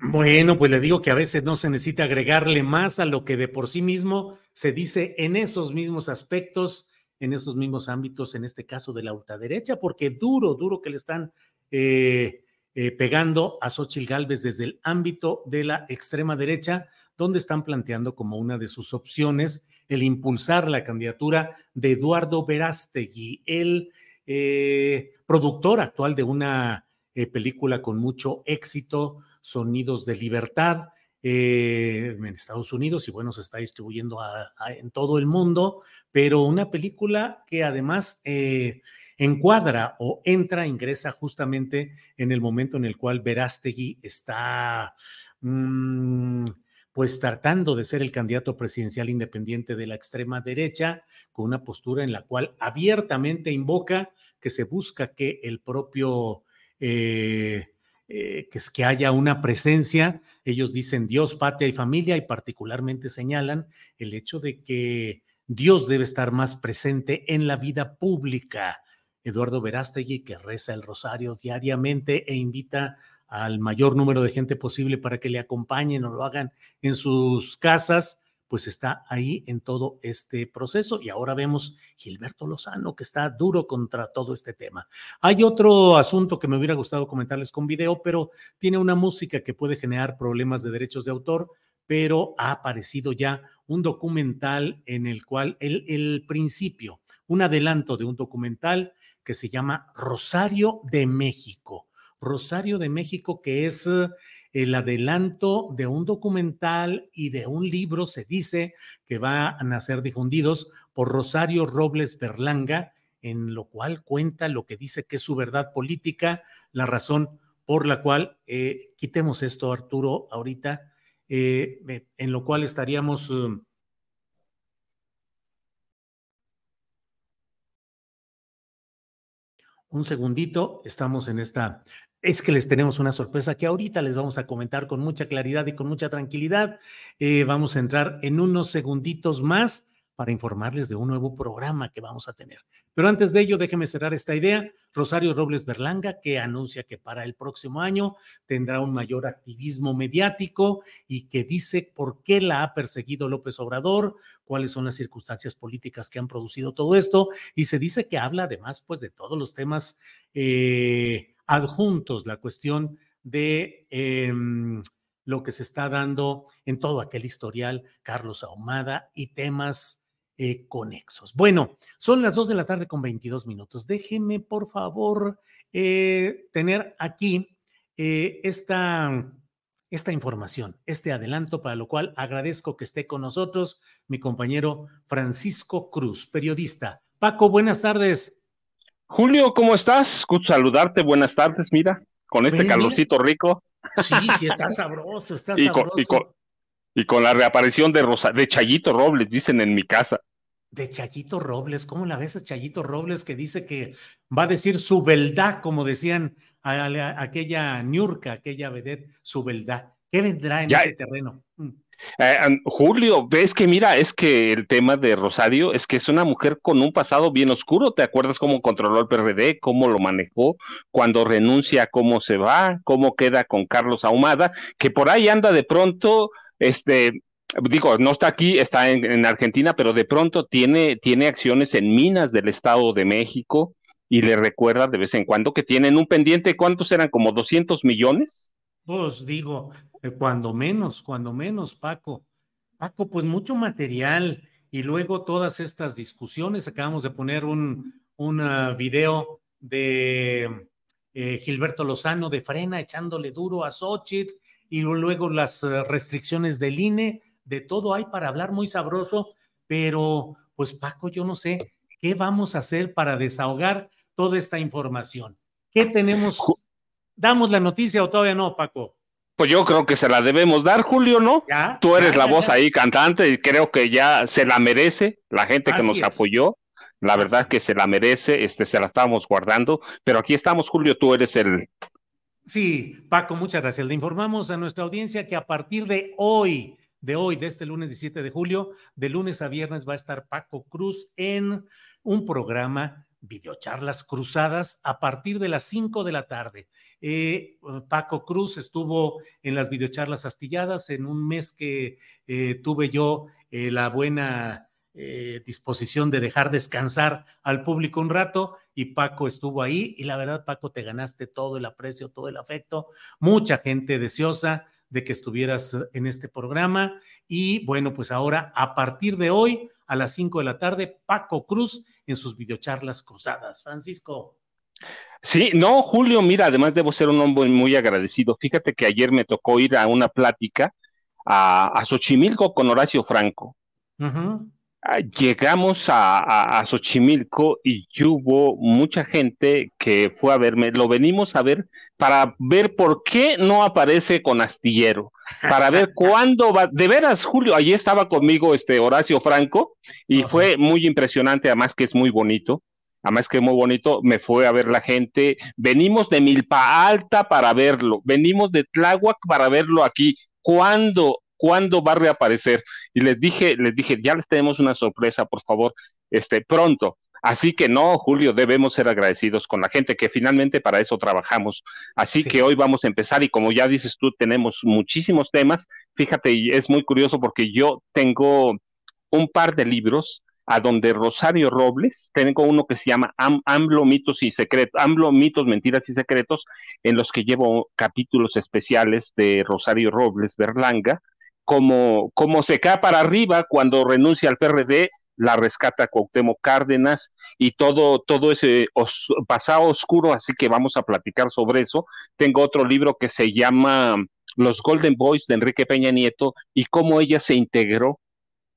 Bueno, pues le digo que a veces no se necesita agregarle más a lo que de por sí mismo se dice en esos mismos aspectos, en esos mismos ámbitos, en este caso de la ultraderecha, porque duro, duro que le están eh, eh, pegando a Xochitl Gálvez desde el ámbito de la extrema derecha, donde están planteando como una de sus opciones el impulsar la candidatura de Eduardo Verástegui, el eh, productor actual de una película con mucho éxito Sonidos de Libertad eh, en Estados Unidos y bueno, se está distribuyendo en todo el mundo, pero una película que además eh, encuadra o entra, ingresa justamente en el momento en el cual Verástegui está... Mm, pues tratando de ser el candidato presidencial independiente de la extrema derecha, con una postura en la cual abiertamente invoca que se busca que el propio eh, eh, que, es que haya una presencia. Ellos dicen Dios, patria y familia y particularmente señalan el hecho de que Dios debe estar más presente en la vida pública. Eduardo Verástegui, que reza el rosario diariamente e invita al mayor número de gente posible para que le acompañen o lo hagan en sus casas, pues está ahí en todo este proceso. Y ahora vemos Gilberto Lozano, que está duro contra todo este tema. Hay otro asunto que me hubiera gustado comentarles con video, pero tiene una música que puede generar problemas de derechos de autor, pero ha aparecido ya un documental en el cual el, el principio, un adelanto de un documental que se llama Rosario de México. Rosario de México, que es el adelanto de un documental y de un libro, se dice, que van a ser difundidos por Rosario Robles Berlanga, en lo cual cuenta lo que dice que es su verdad política, la razón por la cual, eh, quitemos esto, Arturo, ahorita, eh, en lo cual estaríamos... Um, un segundito, estamos en esta es que les tenemos una sorpresa que ahorita les vamos a comentar con mucha claridad y con mucha tranquilidad. Eh, vamos a entrar en unos segunditos más para informarles de un nuevo programa que vamos a tener. Pero antes de ello, déjeme cerrar esta idea. Rosario Robles Berlanga, que anuncia que para el próximo año tendrá un mayor activismo mediático y que dice por qué la ha perseguido López Obrador, cuáles son las circunstancias políticas que han producido todo esto. Y se dice que habla además, pues, de todos los temas eh, adjuntos, la cuestión de em, lo que se está dando en todo aquel historial, Carlos Ahumada y temas eh, conexos. Bueno, son las dos de la tarde con 22 minutos. Déjenme, por favor, eh, tener aquí eh, esta, esta información, este adelanto, para lo cual agradezco que esté con nosotros mi compañero Francisco Cruz, periodista. Paco, buenas tardes. Julio, ¿cómo estás? Saludarte, buenas tardes, mira, con este calorcito rico. Sí, sí, está sabroso, está sabroso. y, con, la reaparición de, Rosa, de Chayito Robles, dicen en mi casa. De Chayito Robles, ¿cómo la ves a Chayito Robles que dice que va a decir su verdad, como decían aquella Niurka, aquella vedette, su verdad? ¿Qué vendrá en ese terreno? Eh, Julio, ves que mira, es que el tema de Rosario es que es una mujer con un pasado bien oscuro. ¿Te acuerdas cómo controló el PRD, cómo lo manejó, cuando renuncia, cómo se va, cómo queda con Carlos Ahumada, que por ahí anda de pronto, este, digo, no está aquí, está en, Argentina, pero de pronto tiene, tiene acciones en minas del Estado de México y le recuerda de vez en cuando que tienen un pendiente, ¿cuántos eran? ¿Como 200 millones? Pues digo, eh, cuando menos, cuando menos, Paco. Paco, pues mucho material y luego todas estas discusiones. Acabamos de poner un, un video de eh, Gilberto Lozano de Frena echándole duro a Xochitl y luego las eh, restricciones del INE, de todo hay para hablar muy sabroso, pero pues Paco, yo no sé qué vamos a hacer para desahogar toda esta información. ¿Qué tenemos? ¿Damos la noticia o todavía no, Paco? Pues yo creo que se la debemos dar, Julio, ¿no? Tú eres la voz ahí cantante y creo que ya se la merece la gente que nos apoyó. La verdad que se la merece, este, se la estábamos guardando, pero aquí estamos, Julio, tú eres el... Sí, Paco, muchas gracias. Le informamos a nuestra audiencia que a partir de hoy, de hoy, de este lunes 17 de julio, de lunes a viernes va a estar Paco Cruz en un programa videocharlas cruzadas a partir de las 5 de la tarde. Eh, Paco Cruz estuvo en las videocharlas astilladas en un mes que eh, tuve yo eh, la buena disposición de dejar descansar al público un rato y Paco estuvo ahí y la verdad Paco te ganaste todo el aprecio, todo el afecto, mucha gente deseosa de que estuvieras en este programa y bueno, pues ahora a partir de hoy a las 5 de la tarde, Paco Cruz en sus videocharlas cruzadas. Francisco. Sí, no, Julio, mira, además debo ser un hombre muy agradecido. Fíjate que ayer me tocó ir a una plática a, Xochimilco con Horacio Franco. Ah, llegamos a, a, Xochimilco y hubo mucha gente que fue a verme. Lo venimos a ver para ver por qué no aparece con astillero, para ver cuándo va. De veras, Julio, allí estaba conmigo este Horacio Franco y fue muy impresionante, además que es muy bonito. Además que es muy bonito, me fue a ver la gente. Venimos de Milpa Alta para verlo, venimos de Tláhuac para verlo aquí. ¿Cuándo cuándo va a reaparecer. Y les dije, les dije, ya les tenemos una sorpresa, por favor, este, pronto. Así que no, Julio, debemos ser agradecidos con la gente, que finalmente para eso trabajamos. Así que hoy vamos a empezar y como ya dices tú, tenemos muchísimos temas. Fíjate, y es muy curioso porque yo tengo un par de libros a donde Rosario Robles, tengo uno que se llama AMLO mitos y secretos, AMLO mitos, mentiras y secretos, en los que llevo capítulos especiales de Rosario Robles Berlanga, como, como se cae para arriba cuando renuncia al PRD, la rescata Cuauhtémoc Cárdenas y todo, todo ese pasado oscuro, así que vamos a platicar sobre eso. Tengo otro libro que se llama Los Golden Boys de Enrique Peña Nieto y cómo ella se integró,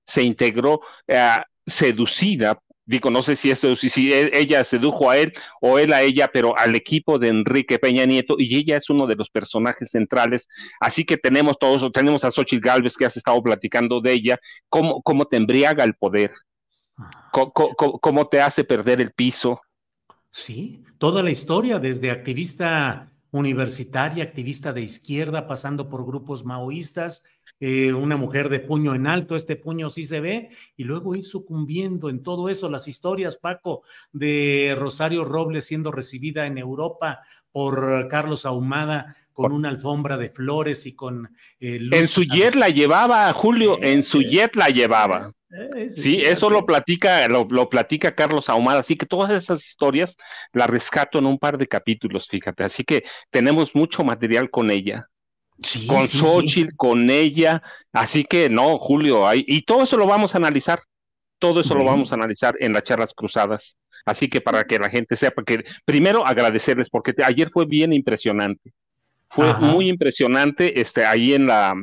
se integró eh, seducida digo, no sé si eso, si, e, ella sedujo a él o él a ella, pero al equipo de Enrique Peña Nieto, y ella es uno de los personajes centrales. Así que tenemos todos, tenemos a Xochitl Galvez que has estado platicando de ella, cómo, cómo te embriaga el poder, cómo, cómo te hace perder el piso. Sí, toda la historia, desde activista universitaria, activista de izquierda, pasando por grupos maoístas, eh, una mujer de puño en alto, este puño sí se ve, y luego ir sucumbiendo en todo eso, las historias, Paco, de Rosario Robles siendo recibida en Europa por Carlos Ahumada con una alfombra de flores y con... Eh, en su jet la llevaba, Julio, en su jet la llevaba. Eh, sí, eso lo platica, lo, lo, platica Carlos Ahumada, así que todas esas historias las rescato en un par de capítulos, fíjate, así que tenemos mucho material con ella con Xochitl, con ella. Así que no, Julio, hay, y todo eso lo vamos a analizar. Todo eso lo vamos a analizar en las charlas cruzadas. Así que para que la gente sepa que, primero agradecerles, porque ayer fue bien impresionante. Fue muy impresionante, este, ahí en la,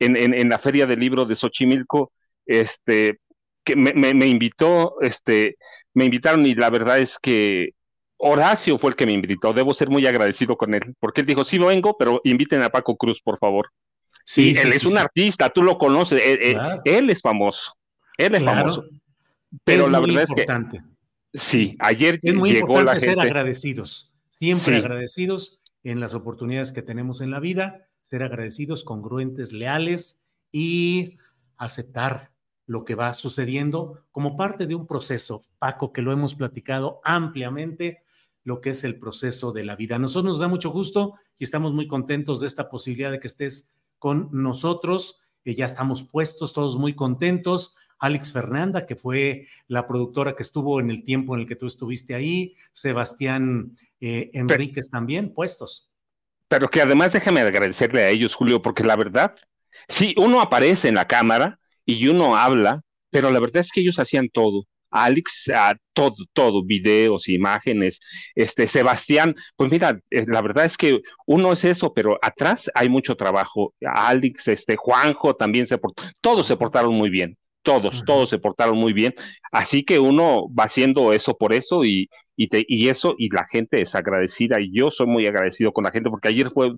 en, en, la Feria del Libro de Xochimilco, este, que me, me invitó, este, me invitaron y la verdad es que Horacio fue el que me invitó, debo ser muy agradecido con él, porque él dijo, sí vengo, pero inviten a Paco Cruz, por favor. Sí, él es un artista, tú lo conoces, él, es famoso, él es famoso. Pero la verdad es que sí, ayer es muy llegó importante ser agradecidos, siempre agradecidos en las oportunidades que tenemos en la vida, ser agradecidos, congruentes, leales y aceptar lo que va sucediendo como parte de un proceso, Paco, que lo hemos platicado ampliamente lo que es el proceso de la vida. A nosotros nos da mucho gusto y estamos muy contentos de esta posibilidad de que estés con nosotros. Eh, ya estamos puestos, todos muy contentos. Alex Fernanda, que fue la productora que estuvo en el tiempo en el que tú estuviste ahí, Sebastián eh, Enríquez también, puestos. Pero que además déjame agradecerle a ellos, Julio, porque la verdad, sí, uno aparece en la cámara y uno habla, pero la verdad es que ellos hacían todo. Alex, a todo, todo, videos, imágenes, este, Sebastián, pues mira, eh, la verdad es que uno es eso, pero atrás hay mucho trabajo. Alex, este, Juanjo también se portó, todos se portaron muy bien, todos, todos se portaron muy bien, así que uno va haciendo eso por eso y, y, te, y eso, y la gente es agradecida, y yo soy muy agradecido con la gente, porque ayer fue,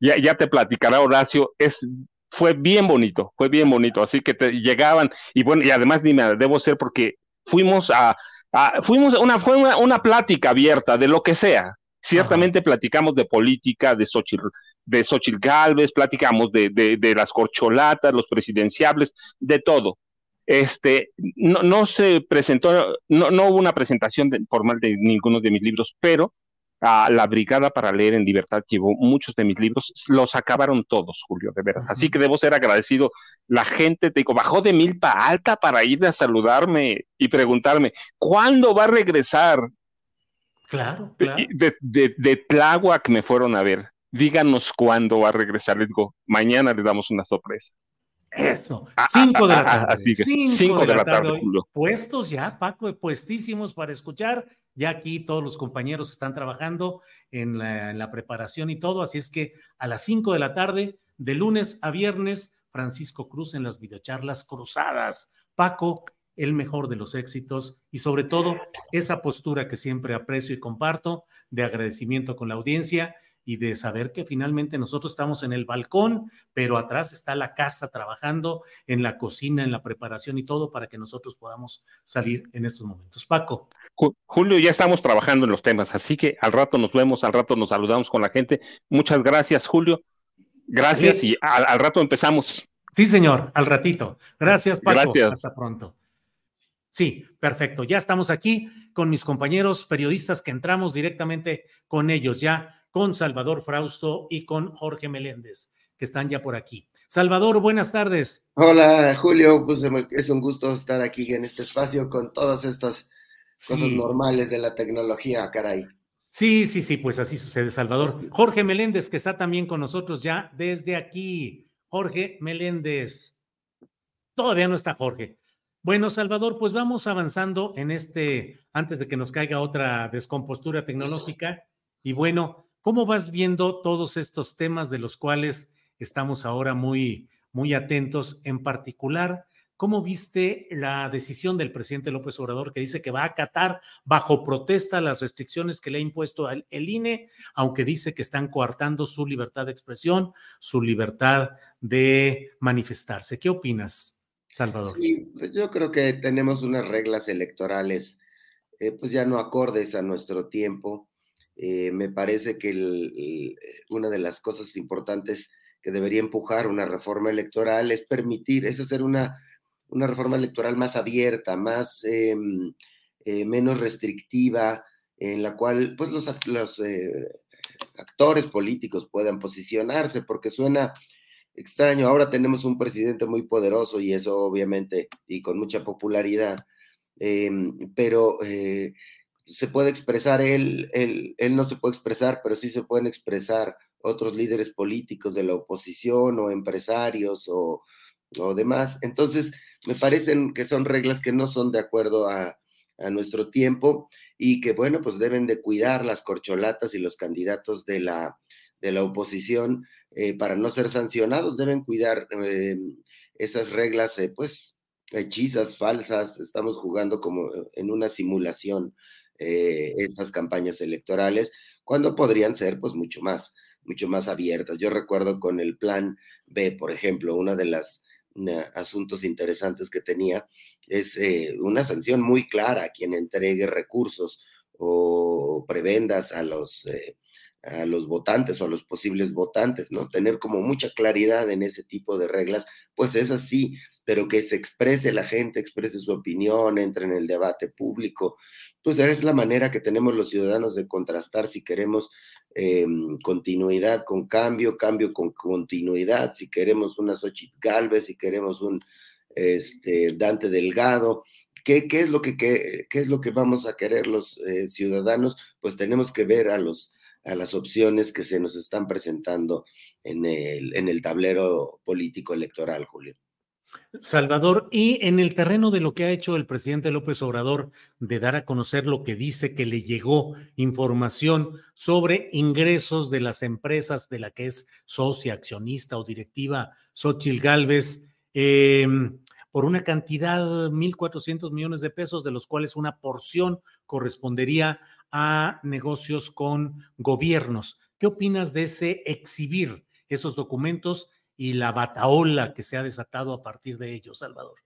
ya, ya te platicará Horacio, es fue bien bonito, fue bien bonito, así que te llegaban, y bueno, y además dime, debo ser porque fuimos a, fuimos una, fue una, plática abierta de lo que sea. Ciertamente platicamos de política, de Xochitl, de Xochitl Galvez, platicamos de, de, las corcholatas, los presidenciables, de todo. Este, no, no se presentó, no, no hubo una presentación formal de ninguno de mis libros, pero a la Brigada para Leer en Libertad llevó muchos de mis libros, los acabaron todos, Julio, de veras. Así que debo ser agradecido. La gente, te digo, bajó de milpa alta para ir a saludarme y preguntarme, ¿cuándo va a regresar? Claro, claro. De, de, de Tláhuac me fueron a ver. Díganos cuándo va a regresar. Les digo, mañana le damos una sorpresa. Eso, ah, ah, cinco de la ah, tarde. cinco, de, la tarde, puestos ya, Paco, puestísimos para escuchar. Ya aquí todos los compañeros están trabajando en la, preparación y todo, así es que a las cinco de la tarde, de lunes a viernes, Francisco Cruz en las videocharlas cruzadas. Paco, el mejor de los éxitos y sobre todo esa postura que siempre aprecio y comparto de agradecimiento con la audiencia y de saber que finalmente nosotros estamos en el balcón, pero atrás está la casa trabajando en la cocina, en la preparación y todo para que nosotros podamos salir en estos momentos. Paco. Julio, ya estamos trabajando en los temas, así que al rato nos vemos, al rato nos saludamos con la gente. Muchas gracias, Julio. Gracias y al, rato empezamos. Sí, señor, al ratito. Gracias, Paco. Gracias. Hasta pronto. Sí, perfecto. Ya estamos aquí con mis compañeros periodistas que entramos directamente con ellos ya con Salvador Frausto y con Jorge Meléndez, que están ya por aquí. Salvador, buenas tardes. Hola, Julio, pues es un gusto estar aquí en este espacio con todas estas cosas normales de la tecnología, caray. Sí, sí, sí, pues así sucede, Salvador. Jorge Meléndez, que está también con nosotros ya desde aquí. Jorge Meléndez. Todavía no está Jorge. Bueno, Salvador, pues vamos avanzando en este, antes de que nos caiga otra descompostura tecnológica. Y bueno, ¿Cómo vas viendo todos estos temas de los cuales estamos ahora muy, muy atentos? En particular, ¿cómo viste la decisión del presidente López Obrador que dice que va a acatar bajo protesta las restricciones que le ha impuesto el INE, aunque dice que están coartando su libertad de expresión, su libertad de manifestarse? ¿Qué opinas, Salvador? Sí, yo creo que tenemos unas reglas electorales, eh, pues ya no acordes a nuestro tiempo eh, me parece que eh, una de las cosas importantes que debería empujar una reforma electoral es permitir, es hacer una, una reforma electoral más abierta, más em, eh, menos restrictiva, en la cual pues los, los actores políticos puedan posicionarse, porque suena extraño. Ahora tenemos un presidente muy poderoso y eso obviamente y con mucha popularidad, em, pero se puede expresar él, él, él no se puede expresar, pero sí se pueden expresar otros líderes políticos de la oposición o empresarios o, o demás. Entonces, me parecen que son reglas que no son de acuerdo a, nuestro tiempo y que, bueno, pues deben de cuidar las corcholatas y los candidatos de la, de la oposición eh, para no ser sancionados, deben cuidar eh, esas reglas, eh, pues, hechizas, falsas, estamos jugando como en una simulación eh, estas campañas electorales, cuando podrían ser pues mucho más, mucho más abiertas. Yo recuerdo con el plan B, por ejemplo, una de las asuntos interesantes que tenía es eh, una sanción muy clara a quien entregue recursos o prebendas a los, eh, a los votantes o a los posibles votantes, ¿no? Tener como mucha claridad en ese tipo de reglas, pues es así, pero que se exprese la gente, exprese su opinión, entre en el debate público, pues es la manera que tenemos los ciudadanos de contrastar si queremos eh, continuidad con cambio, cambio con continuidad, si queremos una Xochitl Galvez, si queremos un este, Dante Delgado. ¿Qué, qué es lo que, qué, es lo que vamos a querer los eh, ciudadanos? Pues tenemos que ver a, los, a las opciones que se nos están presentando en el, en el tablero político electoral, Julio. Salvador, y en el terreno de lo que ha hecho el presidente López Obrador de dar a conocer lo que dice que le llegó información sobre ingresos de las empresas de la que es socia, accionista o directiva Xochil Gálvez, eh, por una cantidad, 1.400 millones de pesos, de los cuales una porción correspondería a negocios con gobiernos. ¿Qué opinas de ese exhibir esos documentos y la bataola que se ha desatado a partir de ellos, Salvador?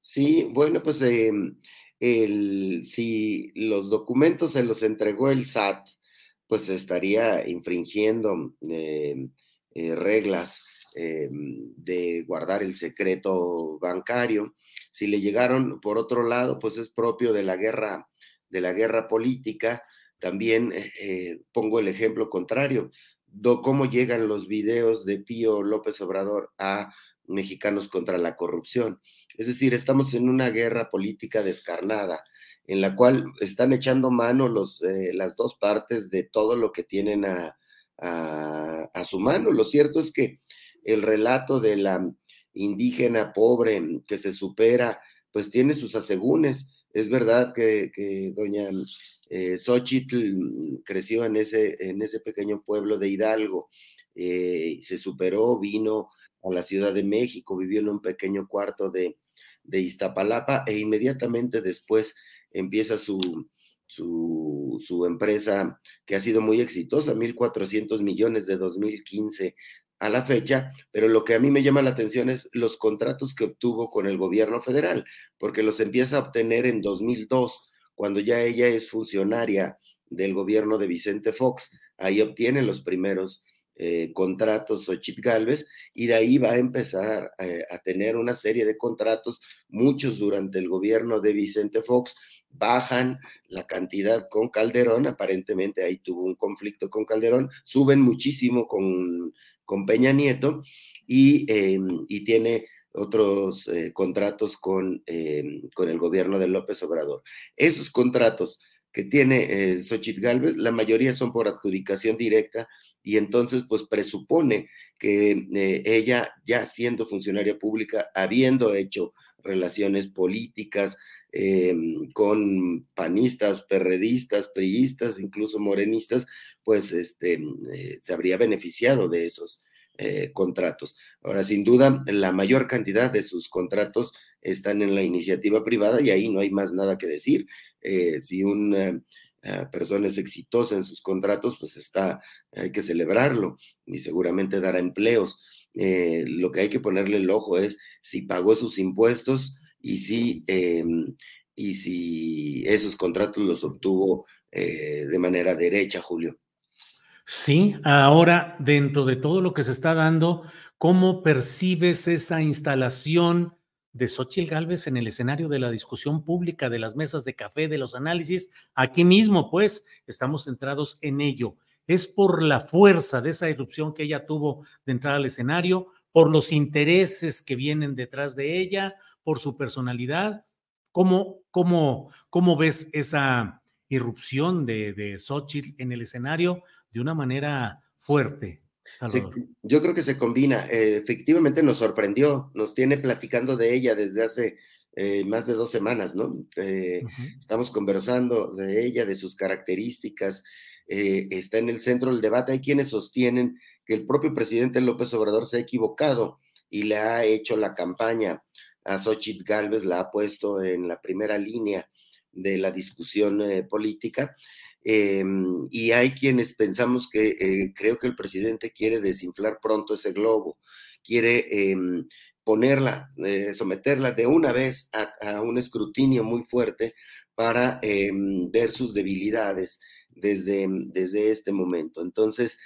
Sí, bueno, pues em, si los documentos se los entregó el SAT, pues estaría infringiendo em, eh, reglas em, de guardar el secreto bancario. Si le llegaron por otro lado, pues es propio de la guerra, de la guerra política. También eh, eh, pongo el ejemplo contrario cómo llegan los videos de Pío López Obrador a mexicanos contra la corrupción. Es decir, estamos en una guerra política descarnada en la cual están echando mano los, eh, las dos partes de todo lo que tienen a, a, su mano. Lo cierto es que el relato de la indígena pobre que se supera, pues tiene sus asegúnes. Es verdad que doña eh, Xochitl creció en ese, en ese pequeño pueblo de Hidalgo, eh, se superó, vino a la Ciudad de México, vivió en un pequeño cuarto de, de Iztapalapa e inmediatamente después empieza su, su, su, empresa que ha sido muy exitosa, 1.400 millones de 2015 a la fecha, pero lo que a mí me llama la atención es los contratos que obtuvo con el gobierno federal, porque los empieza a obtener en 2002 cuando ya ella es funcionaria del gobierno de Vicente Fox, ahí obtiene los primeros eh, contratos Ochit Galvez y de ahí va a empezar eh, a tener una serie de contratos, muchos durante el gobierno de Vicente Fox, bajan la cantidad con Calderón, aparentemente ahí tuvo un conflicto con Calderón, suben muchísimo con, con Peña Nieto y, em, y tiene otros eh, contratos con, eh, con, el gobierno de López Obrador. Esos contratos que tiene eh, Xochitl Galvez, la mayoría son por adjudicación directa y entonces pues presupone que eh, ella ya siendo funcionaria pública, habiendo hecho relaciones políticas con panistas, perredistas, priistas, incluso morenistas, pues este, se habría beneficiado de esos eh, contratos. Ahora, sin duda, la mayor cantidad de sus contratos están en la iniciativa privada y ahí no hay más nada que decir. Eh, si una eh, persona es exitosa en sus contratos, pues está, hay que celebrarlo y seguramente dará empleos. lo que hay que ponerle el ojo es si pagó sus impuestos y si, y si esos contratos los obtuvo de manera derecha, Julio. Sí, ahora dentro de todo lo que se está dando, ¿cómo percibes esa instalación de Xochitl Gálvez en el escenario de la discusión pública, de las mesas de café, de los análisis? Aquí mismo, pues, estamos centrados en ello. ¿Es por la fuerza de esa irrupción que ella tuvo de entrar al escenario, por los intereses que vienen detrás de ella, por su personalidad? ¿Cómo, cómo, cómo ves esa irrupción de, de Xochitl en el escenario de una manera fuerte. yo creo que se combina. Eh, efectivamente nos sorprendió, nos tiene platicando de ella desde hace eh, más de dos semanas, ¿no? Eh, estamos conversando de ella, de sus características. está en el centro del debate. Hay quienes sostienen que el propio presidente López Obrador se ha equivocado y le ha hecho la campaña a Xochitl Galvez, la ha puesto en la primera línea de la discusión política Em, y hay quienes pensamos que eh, creo que el presidente quiere desinflar pronto ese globo, quiere em, ponerla, eh, someterla de una vez a, un escrutinio muy fuerte para em, ver sus debilidades desde, desde este momento. Entonces,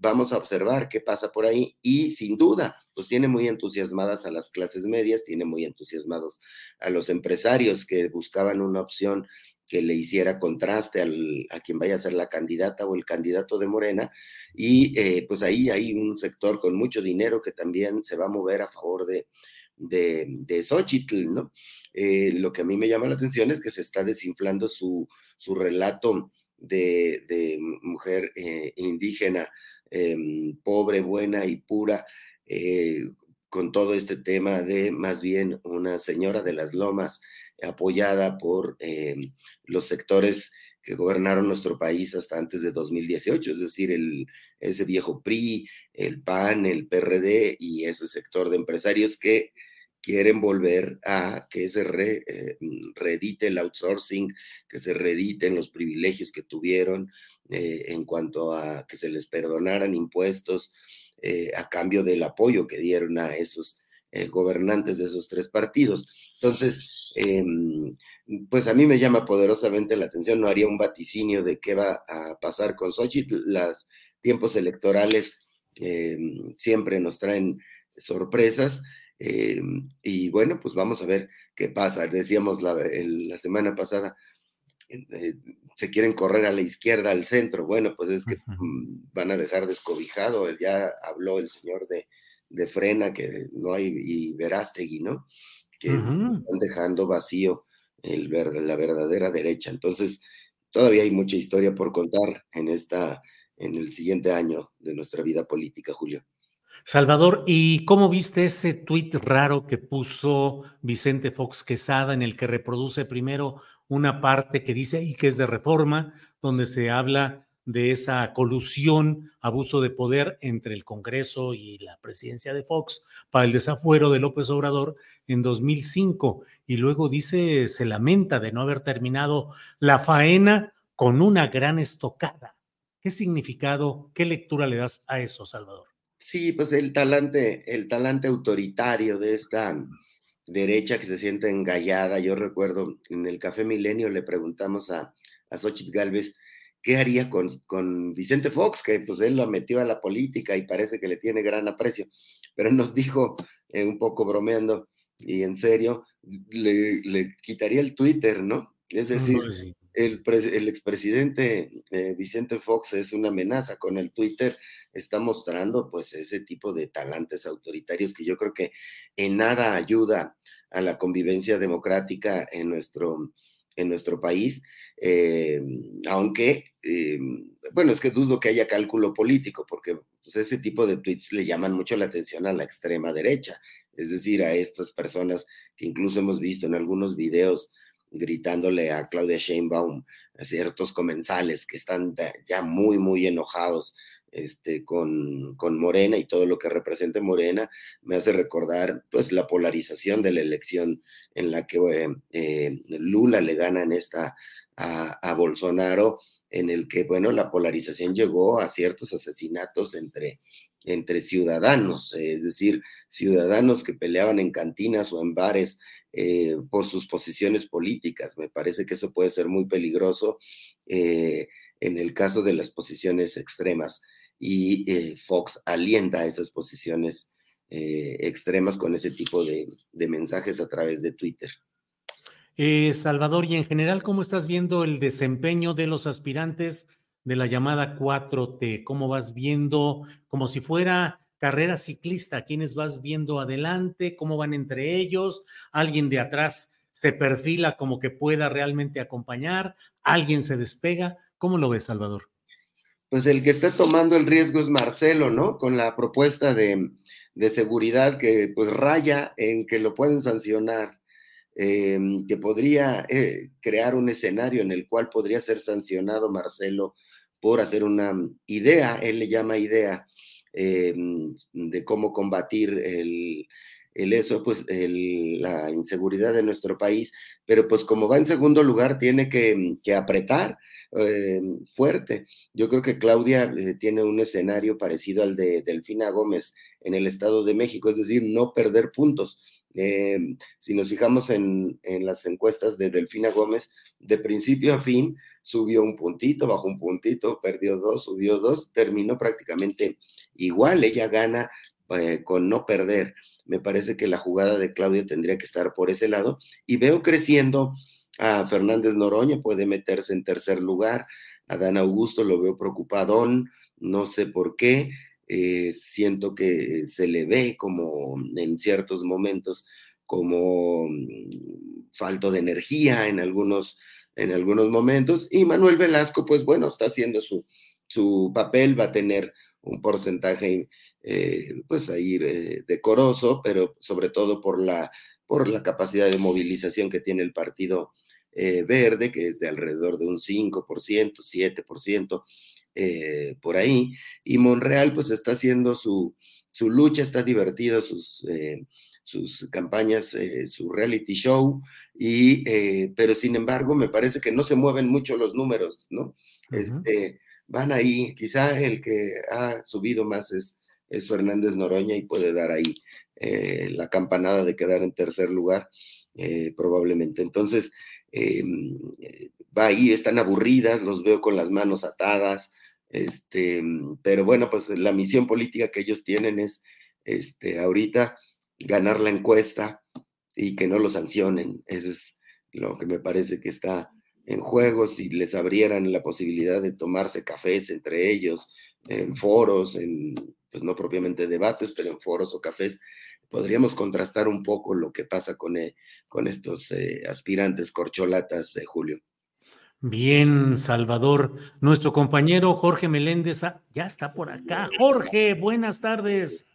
vamos a observar qué pasa por ahí y sin duda, pues tiene muy entusiasmadas a las clases medias, tiene muy entusiasmados a los empresarios que buscaban una opción que le hiciera contraste a quien vaya a ser la candidata o el candidato de Morena. Y eh, pues ahí hay un sector con mucho dinero que también se va a mover a favor de, de, de Xochitl, ¿no? Eh, lo que a mí me llama la atención es que se está desinflando su, su relato de, mujer eh, indígena, em, pobre, buena y pura, con todo este tema de más bien una señora de las lomas apoyada por eh, los sectores que gobernaron nuestro país hasta antes de 2018, es decir, el, ese viejo PRI, el PAN, el PRD y ese sector de empresarios que quieren volver a que se eh, reedite el outsourcing, que se reediten los privilegios que tuvieron eh, en cuanto a que se les perdonaran impuestos a cambio del apoyo que dieron a esos gobernantes de esos tres partidos. Entonces, em, pues a mí me llama poderosamente la atención, no haría un vaticinio de qué va a pasar con Xochitl, los tiempos electorales em, siempre nos traen sorpresas eh, y bueno, pues vamos a ver qué pasa. Decíamos la, la semana pasada, eh, se quieren correr a la izquierda, al centro. Bueno, pues es que mm, van a dejar descobijado. Ya habló el señor de, de Frena, que no hay, y Verástegui, ¿no? Que están dejando vacío el la verdadera derecha. Entonces, todavía hay mucha historia por contar en esta, en el siguiente año de nuestra vida política, Julio. Salvador, ¿y cómo viste ese tuit raro que puso Vicente Fox Quesada en el que reproduce primero una parte que dice ahí que es de reforma, donde se habla de esa colusión, abuso de poder entre el Congreso y la presidencia de Fox para el desafuero de López Obrador en 2005. Y luego dice, se lamenta de no haber terminado la faena con una gran estocada. ¿Qué significado, qué lectura le das a eso, Salvador? Sí, pues el talante, el talante autoritario de esta derecha que se siente engallada. Yo recuerdo en el Café Milenio le preguntamos a, a Xochitl Galvez qué haría con, con Vicente Fox, que pues él lo metió a la política y parece que le tiene gran aprecio, pero nos dijo eh, un poco bromeando y en serio, le, le quitaría el Twitter, ¿no? Es decir, el, el expresidente eh, Vicente Fox es una amenaza. Con el Twitter, está mostrando pues ese tipo de talantes autoritarios que yo creo que en nada ayuda a la convivencia democrática en nuestro, en nuestro país, eh, aunque, eh, bueno, es que dudo que haya cálculo político, porque pues, ese tipo de tweets le llaman mucho la atención a la extrema derecha, es decir, a estas personas que incluso hemos visto en algunos videos gritándole a Claudia Sheinbaum a ciertos comensales que están ya muy, muy enojados este, con, con, Morena y todo lo que represente Morena, me hace recordar pues la polarización de la elección en la que eh, Lula le gana en esta a, Bolsonaro, en el que, bueno, la polarización llegó a ciertos asesinatos entre, entre ciudadanos, es decir, ciudadanos que peleaban en cantinas o en bares eh, por sus posiciones políticas. Me parece que eso puede ser muy peligroso eh, en el caso de las posiciones extremas y eh, Fox alienta esas posiciones extremas con ese tipo de, mensajes a través de Twitter. Salvador, y en general, ¿cómo estás viendo el desempeño de los aspirantes de la llamada 4T? ¿Cómo vas viendo como si fuera carrera ciclista, quiénes vas viendo adelante, cómo van entre ellos, alguien de atrás se perfila como que pueda realmente acompañar, alguien se despega, ¿cómo lo ves, Salvador? Pues el que está tomando el riesgo es Marcelo, ¿no? Con la propuesta de, seguridad que pues raya en que lo pueden sancionar, em, que podría eh, crear un escenario en el cual podría ser sancionado Marcelo por hacer una idea, él le llama idea, eh, de cómo combatir el, eso, pues la inseguridad de nuestro país, pero pues como va en segundo lugar, tiene que, apretar eh, fuerte. Yo creo que Claudia eh, tiene un escenario parecido al de Delfina Gómez en el Estado de México, es decir, no perder puntos. Si nos fijamos en, las encuestas de Delfina Gómez, de principio a fin subió un puntito, bajó un puntito, perdió dos, subió dos, terminó prácticamente igual, ella gana eh, con no perder. Me parece que la jugada de Claudia tendría que estar por ese lado. Y veo creciendo a Fernández Noroña, puede meterse en tercer lugar, a Dan Augusto lo veo preocupadón, no sé por qué, eh, siento que se le ve como en ciertos momentos como mm, falto de energía en algunos en algunos momentos. Y Manuel Velasco, pues bueno, está haciendo su, su papel, va a tener un porcentaje eh, pues ahí decoroso, pero sobre todo por la, por la capacidad de movilización que tiene el Partido Verde, que es de alrededor de un 5%, 7%. Por ahí, y Monreal pues está haciendo su, su lucha, está divertido, sus, sus campañas, eh, su reality show, y, eh, pero sin embargo me parece que no se mueven mucho los números, ¿no? este, van ahí, quizá el que ha subido más es, es Fernández Noroña y puede dar ahí eh, la campanada de quedar en tercer lugar, probablemente. Entonces, em, va ahí, están aburridas, los veo con las manos atadas, este, pero bueno, pues la misión política que ellos tienen es, este, ahorita, ganar la encuesta y que no lo sancionen. Eso es lo que me parece que está en juego. Si les abrieran la posibilidad de tomarse cafés entre ellos, en foros, en, pues no propiamente debates, pero en foros o cafés, podríamos contrastar un poco lo que pasa con, eh, con estos eh, aspirantes corcholatas, de Julio. Bien, Salvador. Nuestro compañero Jorge Meléndez ah, ya está por acá. Jorge, buenas tardes.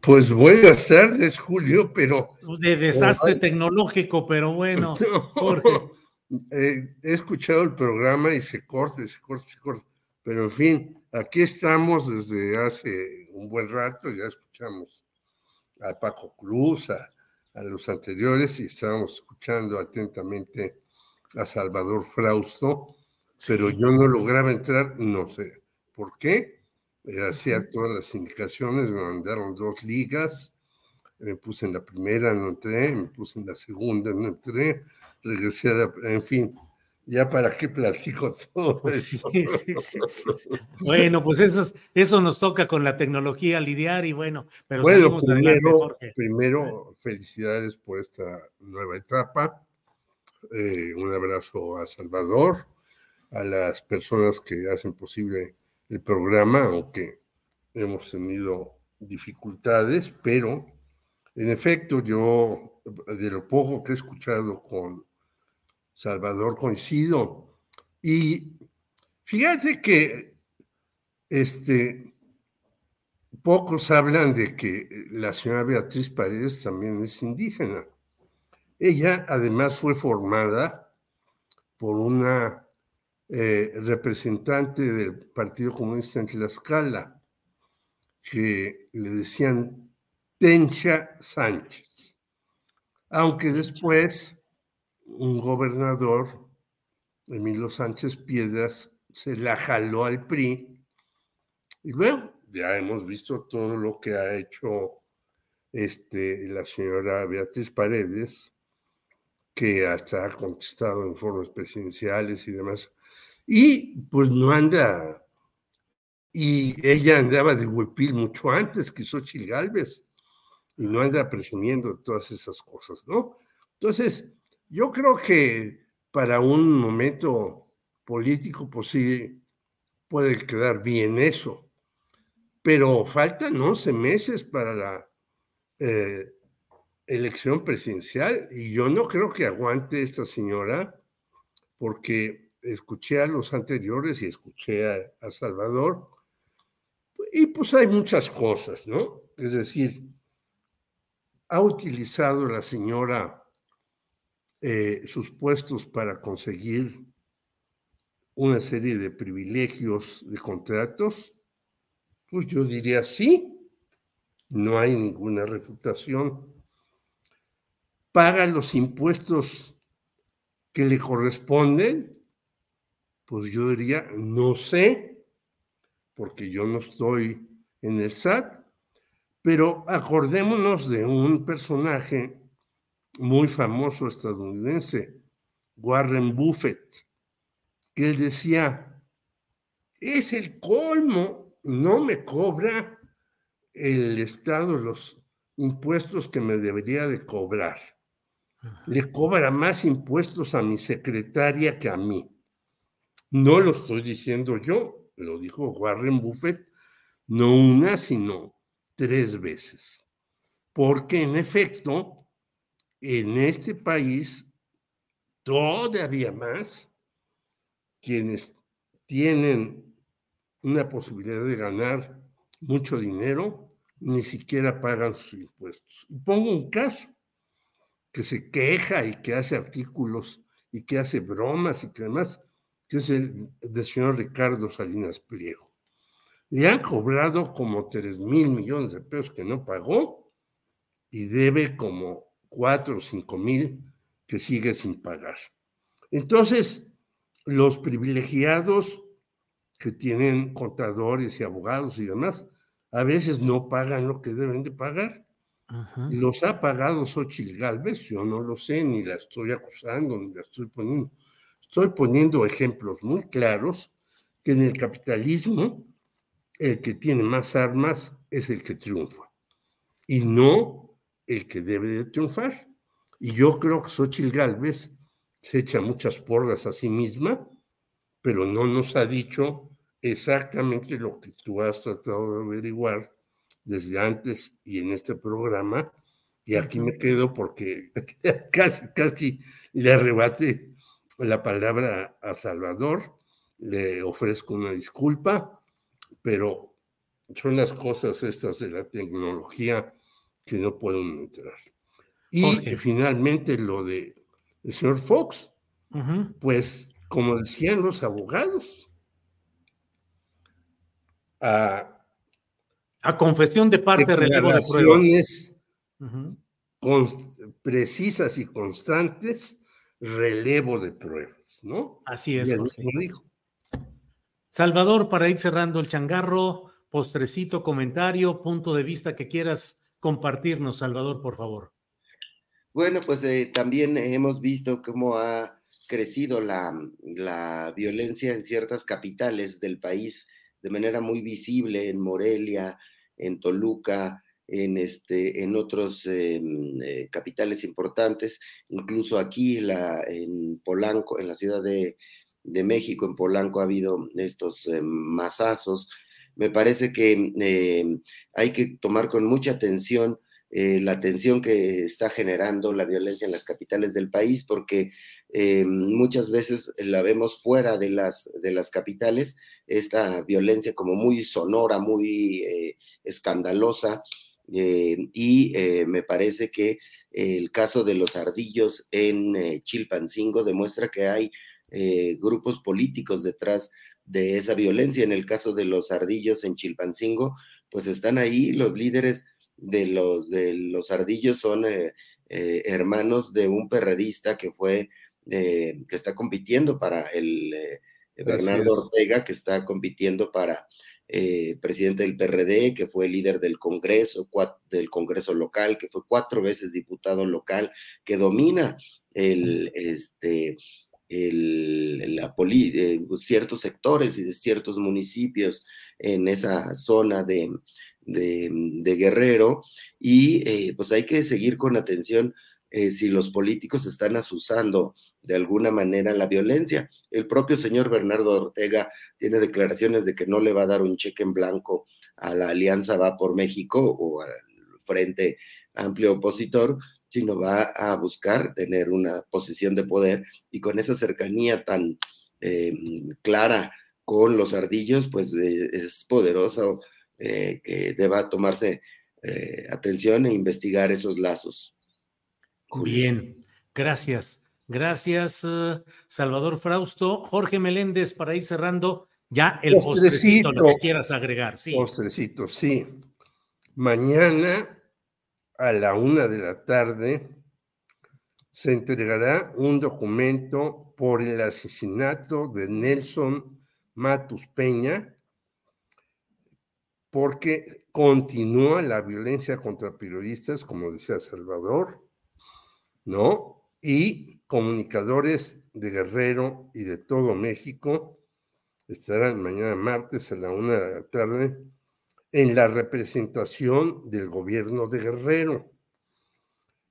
Pues buenas tardes, Julio, pero... De desastre tecnológico, pero bueno. Eh, he escuchado el programa y se corta, se corta, se corta. Pero en fin, aquí estamos desde hace un buen rato, ya escuchamos a Paco Cruz, a, a los anteriores, y estábamos escuchando atentamente a Salvador Frausto, pero yo no lograba entrar, no sé por qué, eh, hacía todas las indicaciones, me mandaron dos ligas, me puse en la primera, no entré, me puse en la segunda, no entré, regresé a la, en fin, ya para qué platico todo pues eso. Sí, sí, sí, bueno, pues eso, eso nos toca con la tecnología lidiar y bueno, pero bueno, primero, primero felicidades por esta nueva etapa, eh, un abrazo a Salvador, a las personas que hacen posible el programa, aunque hemos tenido dificultades, pero en efecto yo, de lo poco que he escuchado con Salvador, coincido. Y fíjate que este, pocos hablan de que la señora Beatriz Paredes también es indígena. Ella además fue formada por una eh, representante del Partido Comunista en Tlaxcala, que le decían Tencha Sánchez. Aunque después un gobernador, Emilio Sánchez Piedras, se la jaló al PRI. Y luego ya hemos visto todo lo que ha hecho este, la señora Beatriz Paredes, que hasta ha contestado en informes presidenciales y demás. Y pues no anda, y ella andaba de huipil mucho antes que Xochitl Galvez, y no anda presumiendo todas esas cosas, ¿no? Entonces, yo creo que para un momento político, pues sí, puede quedar bien eso, pero faltan 11 meses para la eh, elección presidencial y yo no creo que aguante esta señora porque escuché a los anteriores y escuché a, Salvador, y pues hay muchas cosas, ¿no? Es decir, ha utilizado la señora eh, sus puestos para conseguir una serie de privilegios de contratos, pues yo diría sí, no hay ninguna refutación. Paga los impuestos que le corresponden, pues yo diría, no sé, porque yo no estoy en el SAT, pero acordémonos de un personaje muy famoso estadounidense, Warren Buffett, que él decía, es el colmo, no me cobra el Estado los impuestos que me debería de cobrar. Le cobra más impuestos a mi secretaria que a mí. No lo estoy diciendo yo, lo dijo Warren Buffett, no una, sino tres veces. Porque en efecto, en este país, todavía más, quienes tienen una posibilidad de ganar mucho dinero, ni siquiera pagan sus impuestos. Y pongo un caso, que se queja y que hace artículos y que hace bromas y que además, que es el del señor Ricardo Salinas Pliego. Le han cobrado como 3 mil millones de pesos que no pagó y debe como 4 o 5 mil que sigue sin pagar. Entonces, los privilegiados que tienen contadores y abogados y demás, a veces no pagan lo que deben de pagar. Los ha pagado Xochitl Galvez, yo no lo sé, ni la estoy acusando, ni la estoy poniendo. Estoy poniendo ejemplos muy claros que en el capitalismo el que tiene más armas es el que triunfa y no el que debe de triunfar. Y yo creo que Xochitl Galvez se echa muchas porras a sí misma, pero no nos ha dicho exactamente lo que tú has tratado de averiguar desde antes y en este programa. Y aquí me quedo porque casi, casi le arrebate la palabra a Salvador. Le ofrezco una disculpa, pero son las cosas estas de la tecnología que no puedo entrar. Y finalmente lo de el señor Fox, pues como decían los abogados, a, confesión de parte, relevo de pruebas. precisas y constantes, relevo de pruebas, ¿no? Así es. dijo. Salvador, para ir cerrando el changarro, postrecito, comentario, punto de vista que quieras compartirnos, Salvador, por favor. Bueno, pues eh, también hemos visto cómo ha crecido la, la, violencia en ciertas capitales del país de manera muy visible, en Morelia, en Toluca, en, este, en otros em, eh, capitales importantes, incluso aquí la, en Polanco, en la Ciudad de, de México, en Polanco ha habido estos eh, masazos. Me parece que em, hay que tomar con mucha atención eh, la tensión que está generando la violencia en las capitales del país, porque eh, muchas veces la vemos fuera de las, de las capitales, esta violencia como muy sonora, muy eh, escandalosa, y me parece que el caso de los ardillos en Chilpancingo demuestra que hay grupos políticos detrás de esa violencia. En el caso de los ardillos en Chilpancingo, pues están ahí los líderes de los, de los ardillos son eh, eh, hermanos de un perredista que fue, eh, que está compitiendo para el Bernardo Ortega, que está compitiendo para presidente del PRD, que fue líder del Congreso, del Congreso local, que fue cuatro veces diputado local, que domina el, este, el, la poli, ciertos sectores y de ciertos municipios en esa zona de, de, Guerrero y eh, pues hay que seguir con atención eh, si los políticos están asusando de alguna manera la violencia. El propio señor Bernardo Ortega tiene declaraciones de que no le va a dar un cheque en blanco a la Alianza Va por México o al Frente Amplio Opositor, sino va a buscar tener una posición de poder y con esa cercanía tan eh, clara con los ardillos, pues es poderoso eh, que deba tomarse eh, atención e investigar esos lazos. Bien, gracias. Gracias, eh, Salvador Frausto. Jorge Meléndez, para ir cerrando, ya el postrecito, lo que quieras agregar. Sí. Postrecito, sí. Mañana a la una de la tarde se entregará un documento por el asesinato de Nelson Matus Peña, porque continúa la violencia contra periodistas, como decía Salvador, ¿no? Y comunicadores de Guerrero y de todo México estarán mañana martes a la una de la tarde en la representación del gobierno de Guerrero,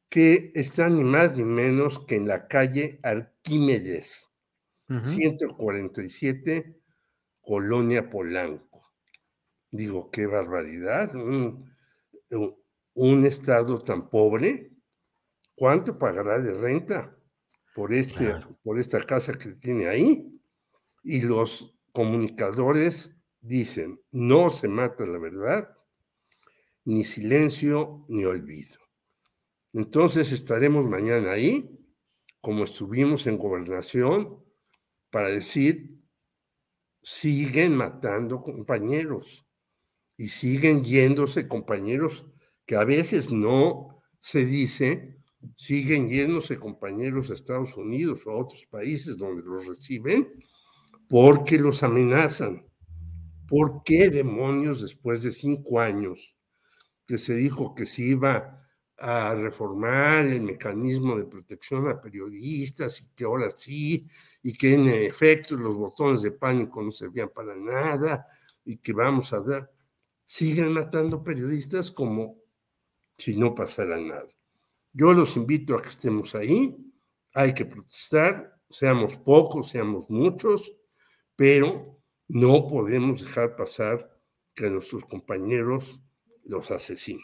que está ni más ni menos que en la calle Arquímedes, 147, Colonia Polanco. Digo, qué barbaridad. Un, estado tan pobre, ¿cuánto pagará de renta por, este, por esta casa que tiene ahí? Y los comunicadores dicen, no se mata la verdad, ni silencio ni olvido. Entonces estaremos mañana ahí, como estuvimos en gobernación, para decir, siguen matando compañeros y siguen yéndose compañeros que a veces no se dice, siguen yéndose compañeros a Estados Unidos o a otros países donde los reciben porque los amenazan. ¿Por qué demonios después de cinco años que se dijo que se iba a reformar el mecanismo de protección a periodistas y que ahora sí, y que en efecto los botones de pánico no servían para nada y que vamos a dar, siguen matando periodistas como si no pasara nada. Yo los invito a que estemos ahí, hay que protestar, seamos pocos, seamos muchos, pero no podemos dejar pasar que nuestros compañeros los asesinen.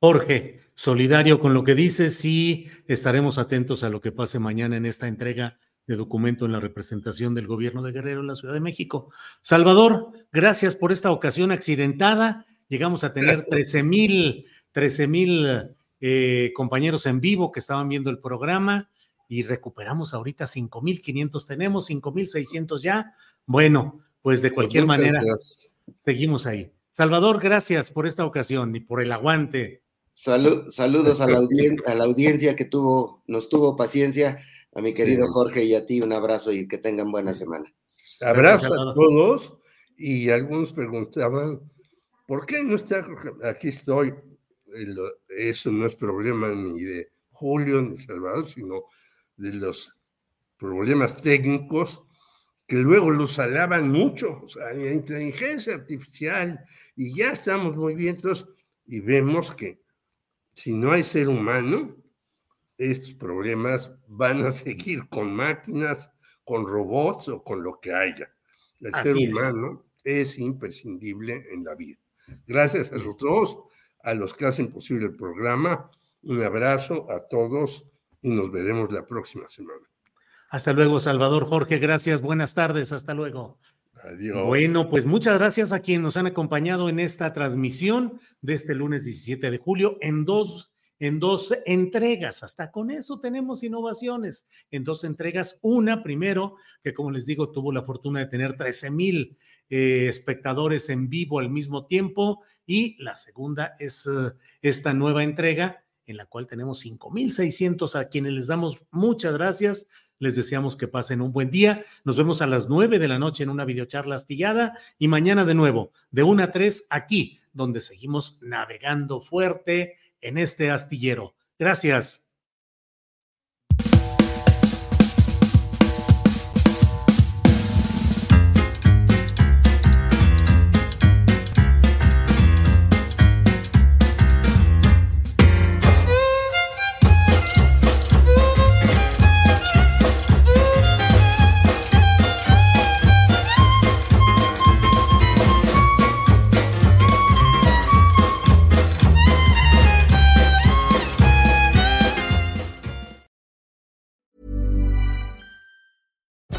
Jorge, solidario con lo que dices y estaremos atentos a lo que pase mañana en esta entrega de documento en la representación del gobierno de Guerrero en la Ciudad de México. Salvador, gracias por esta ocasión accidentada. Llegamos a tener 13 mil 13 mil eh, compañeros en vivo que estaban viendo el programa y recuperamos ahorita 5.500, tenemos 5.600 ya. Bueno, pues de pues cualquier manera, seguimos ahí. Salvador, gracias por esta ocasión y por el aguante saludos a la, a la audiencia que tuvo, nos tuvo paciencia, a mi querido Jorge y a ti un abrazo y que tengan buena semana. Abrazo a todos y algunos preguntaban, ¿por qué no está? Aquí estoy. Eso no es problema ni de Julio ni de Salvador, sino de los problemas técnicos que luego los alaban mucho, o sea, la inteligencia artificial, y ya estamos muy bien, y vemos que si no hay ser humano, estos problemas van a seguir con máquinas, con robots o con lo que haya. El ser humano es. imprescindible en la vida. Gracias a los dos, a los que hacen posible el programa. Un abrazo a todos y nos veremos la próxima semana. Hasta luego, Salvador Jorge. Gracias. Buenas tardes. Hasta luego. Adiós. Bueno, pues muchas gracias a quienes nos han acompañado en esta transmisión de este lunes 17 de julio en dos en dos entregas. Hasta con eso tenemos innovaciones en dos entregas. Una primero, que como les digo, tuvo la fortuna de tener 13 mil eh, espectadores en vivo al mismo tiempo. Y la segunda es eh, esta nueva entrega en la cual tenemos 5.600 a quienes les damos muchas gracias les deseamos que pasen un buen día. Nos vemos a las nueve de la noche en una videocharla astillada y mañana de nuevo, de una a tres, aquí, donde seguimos navegando fuerte en este astillero. Gracias.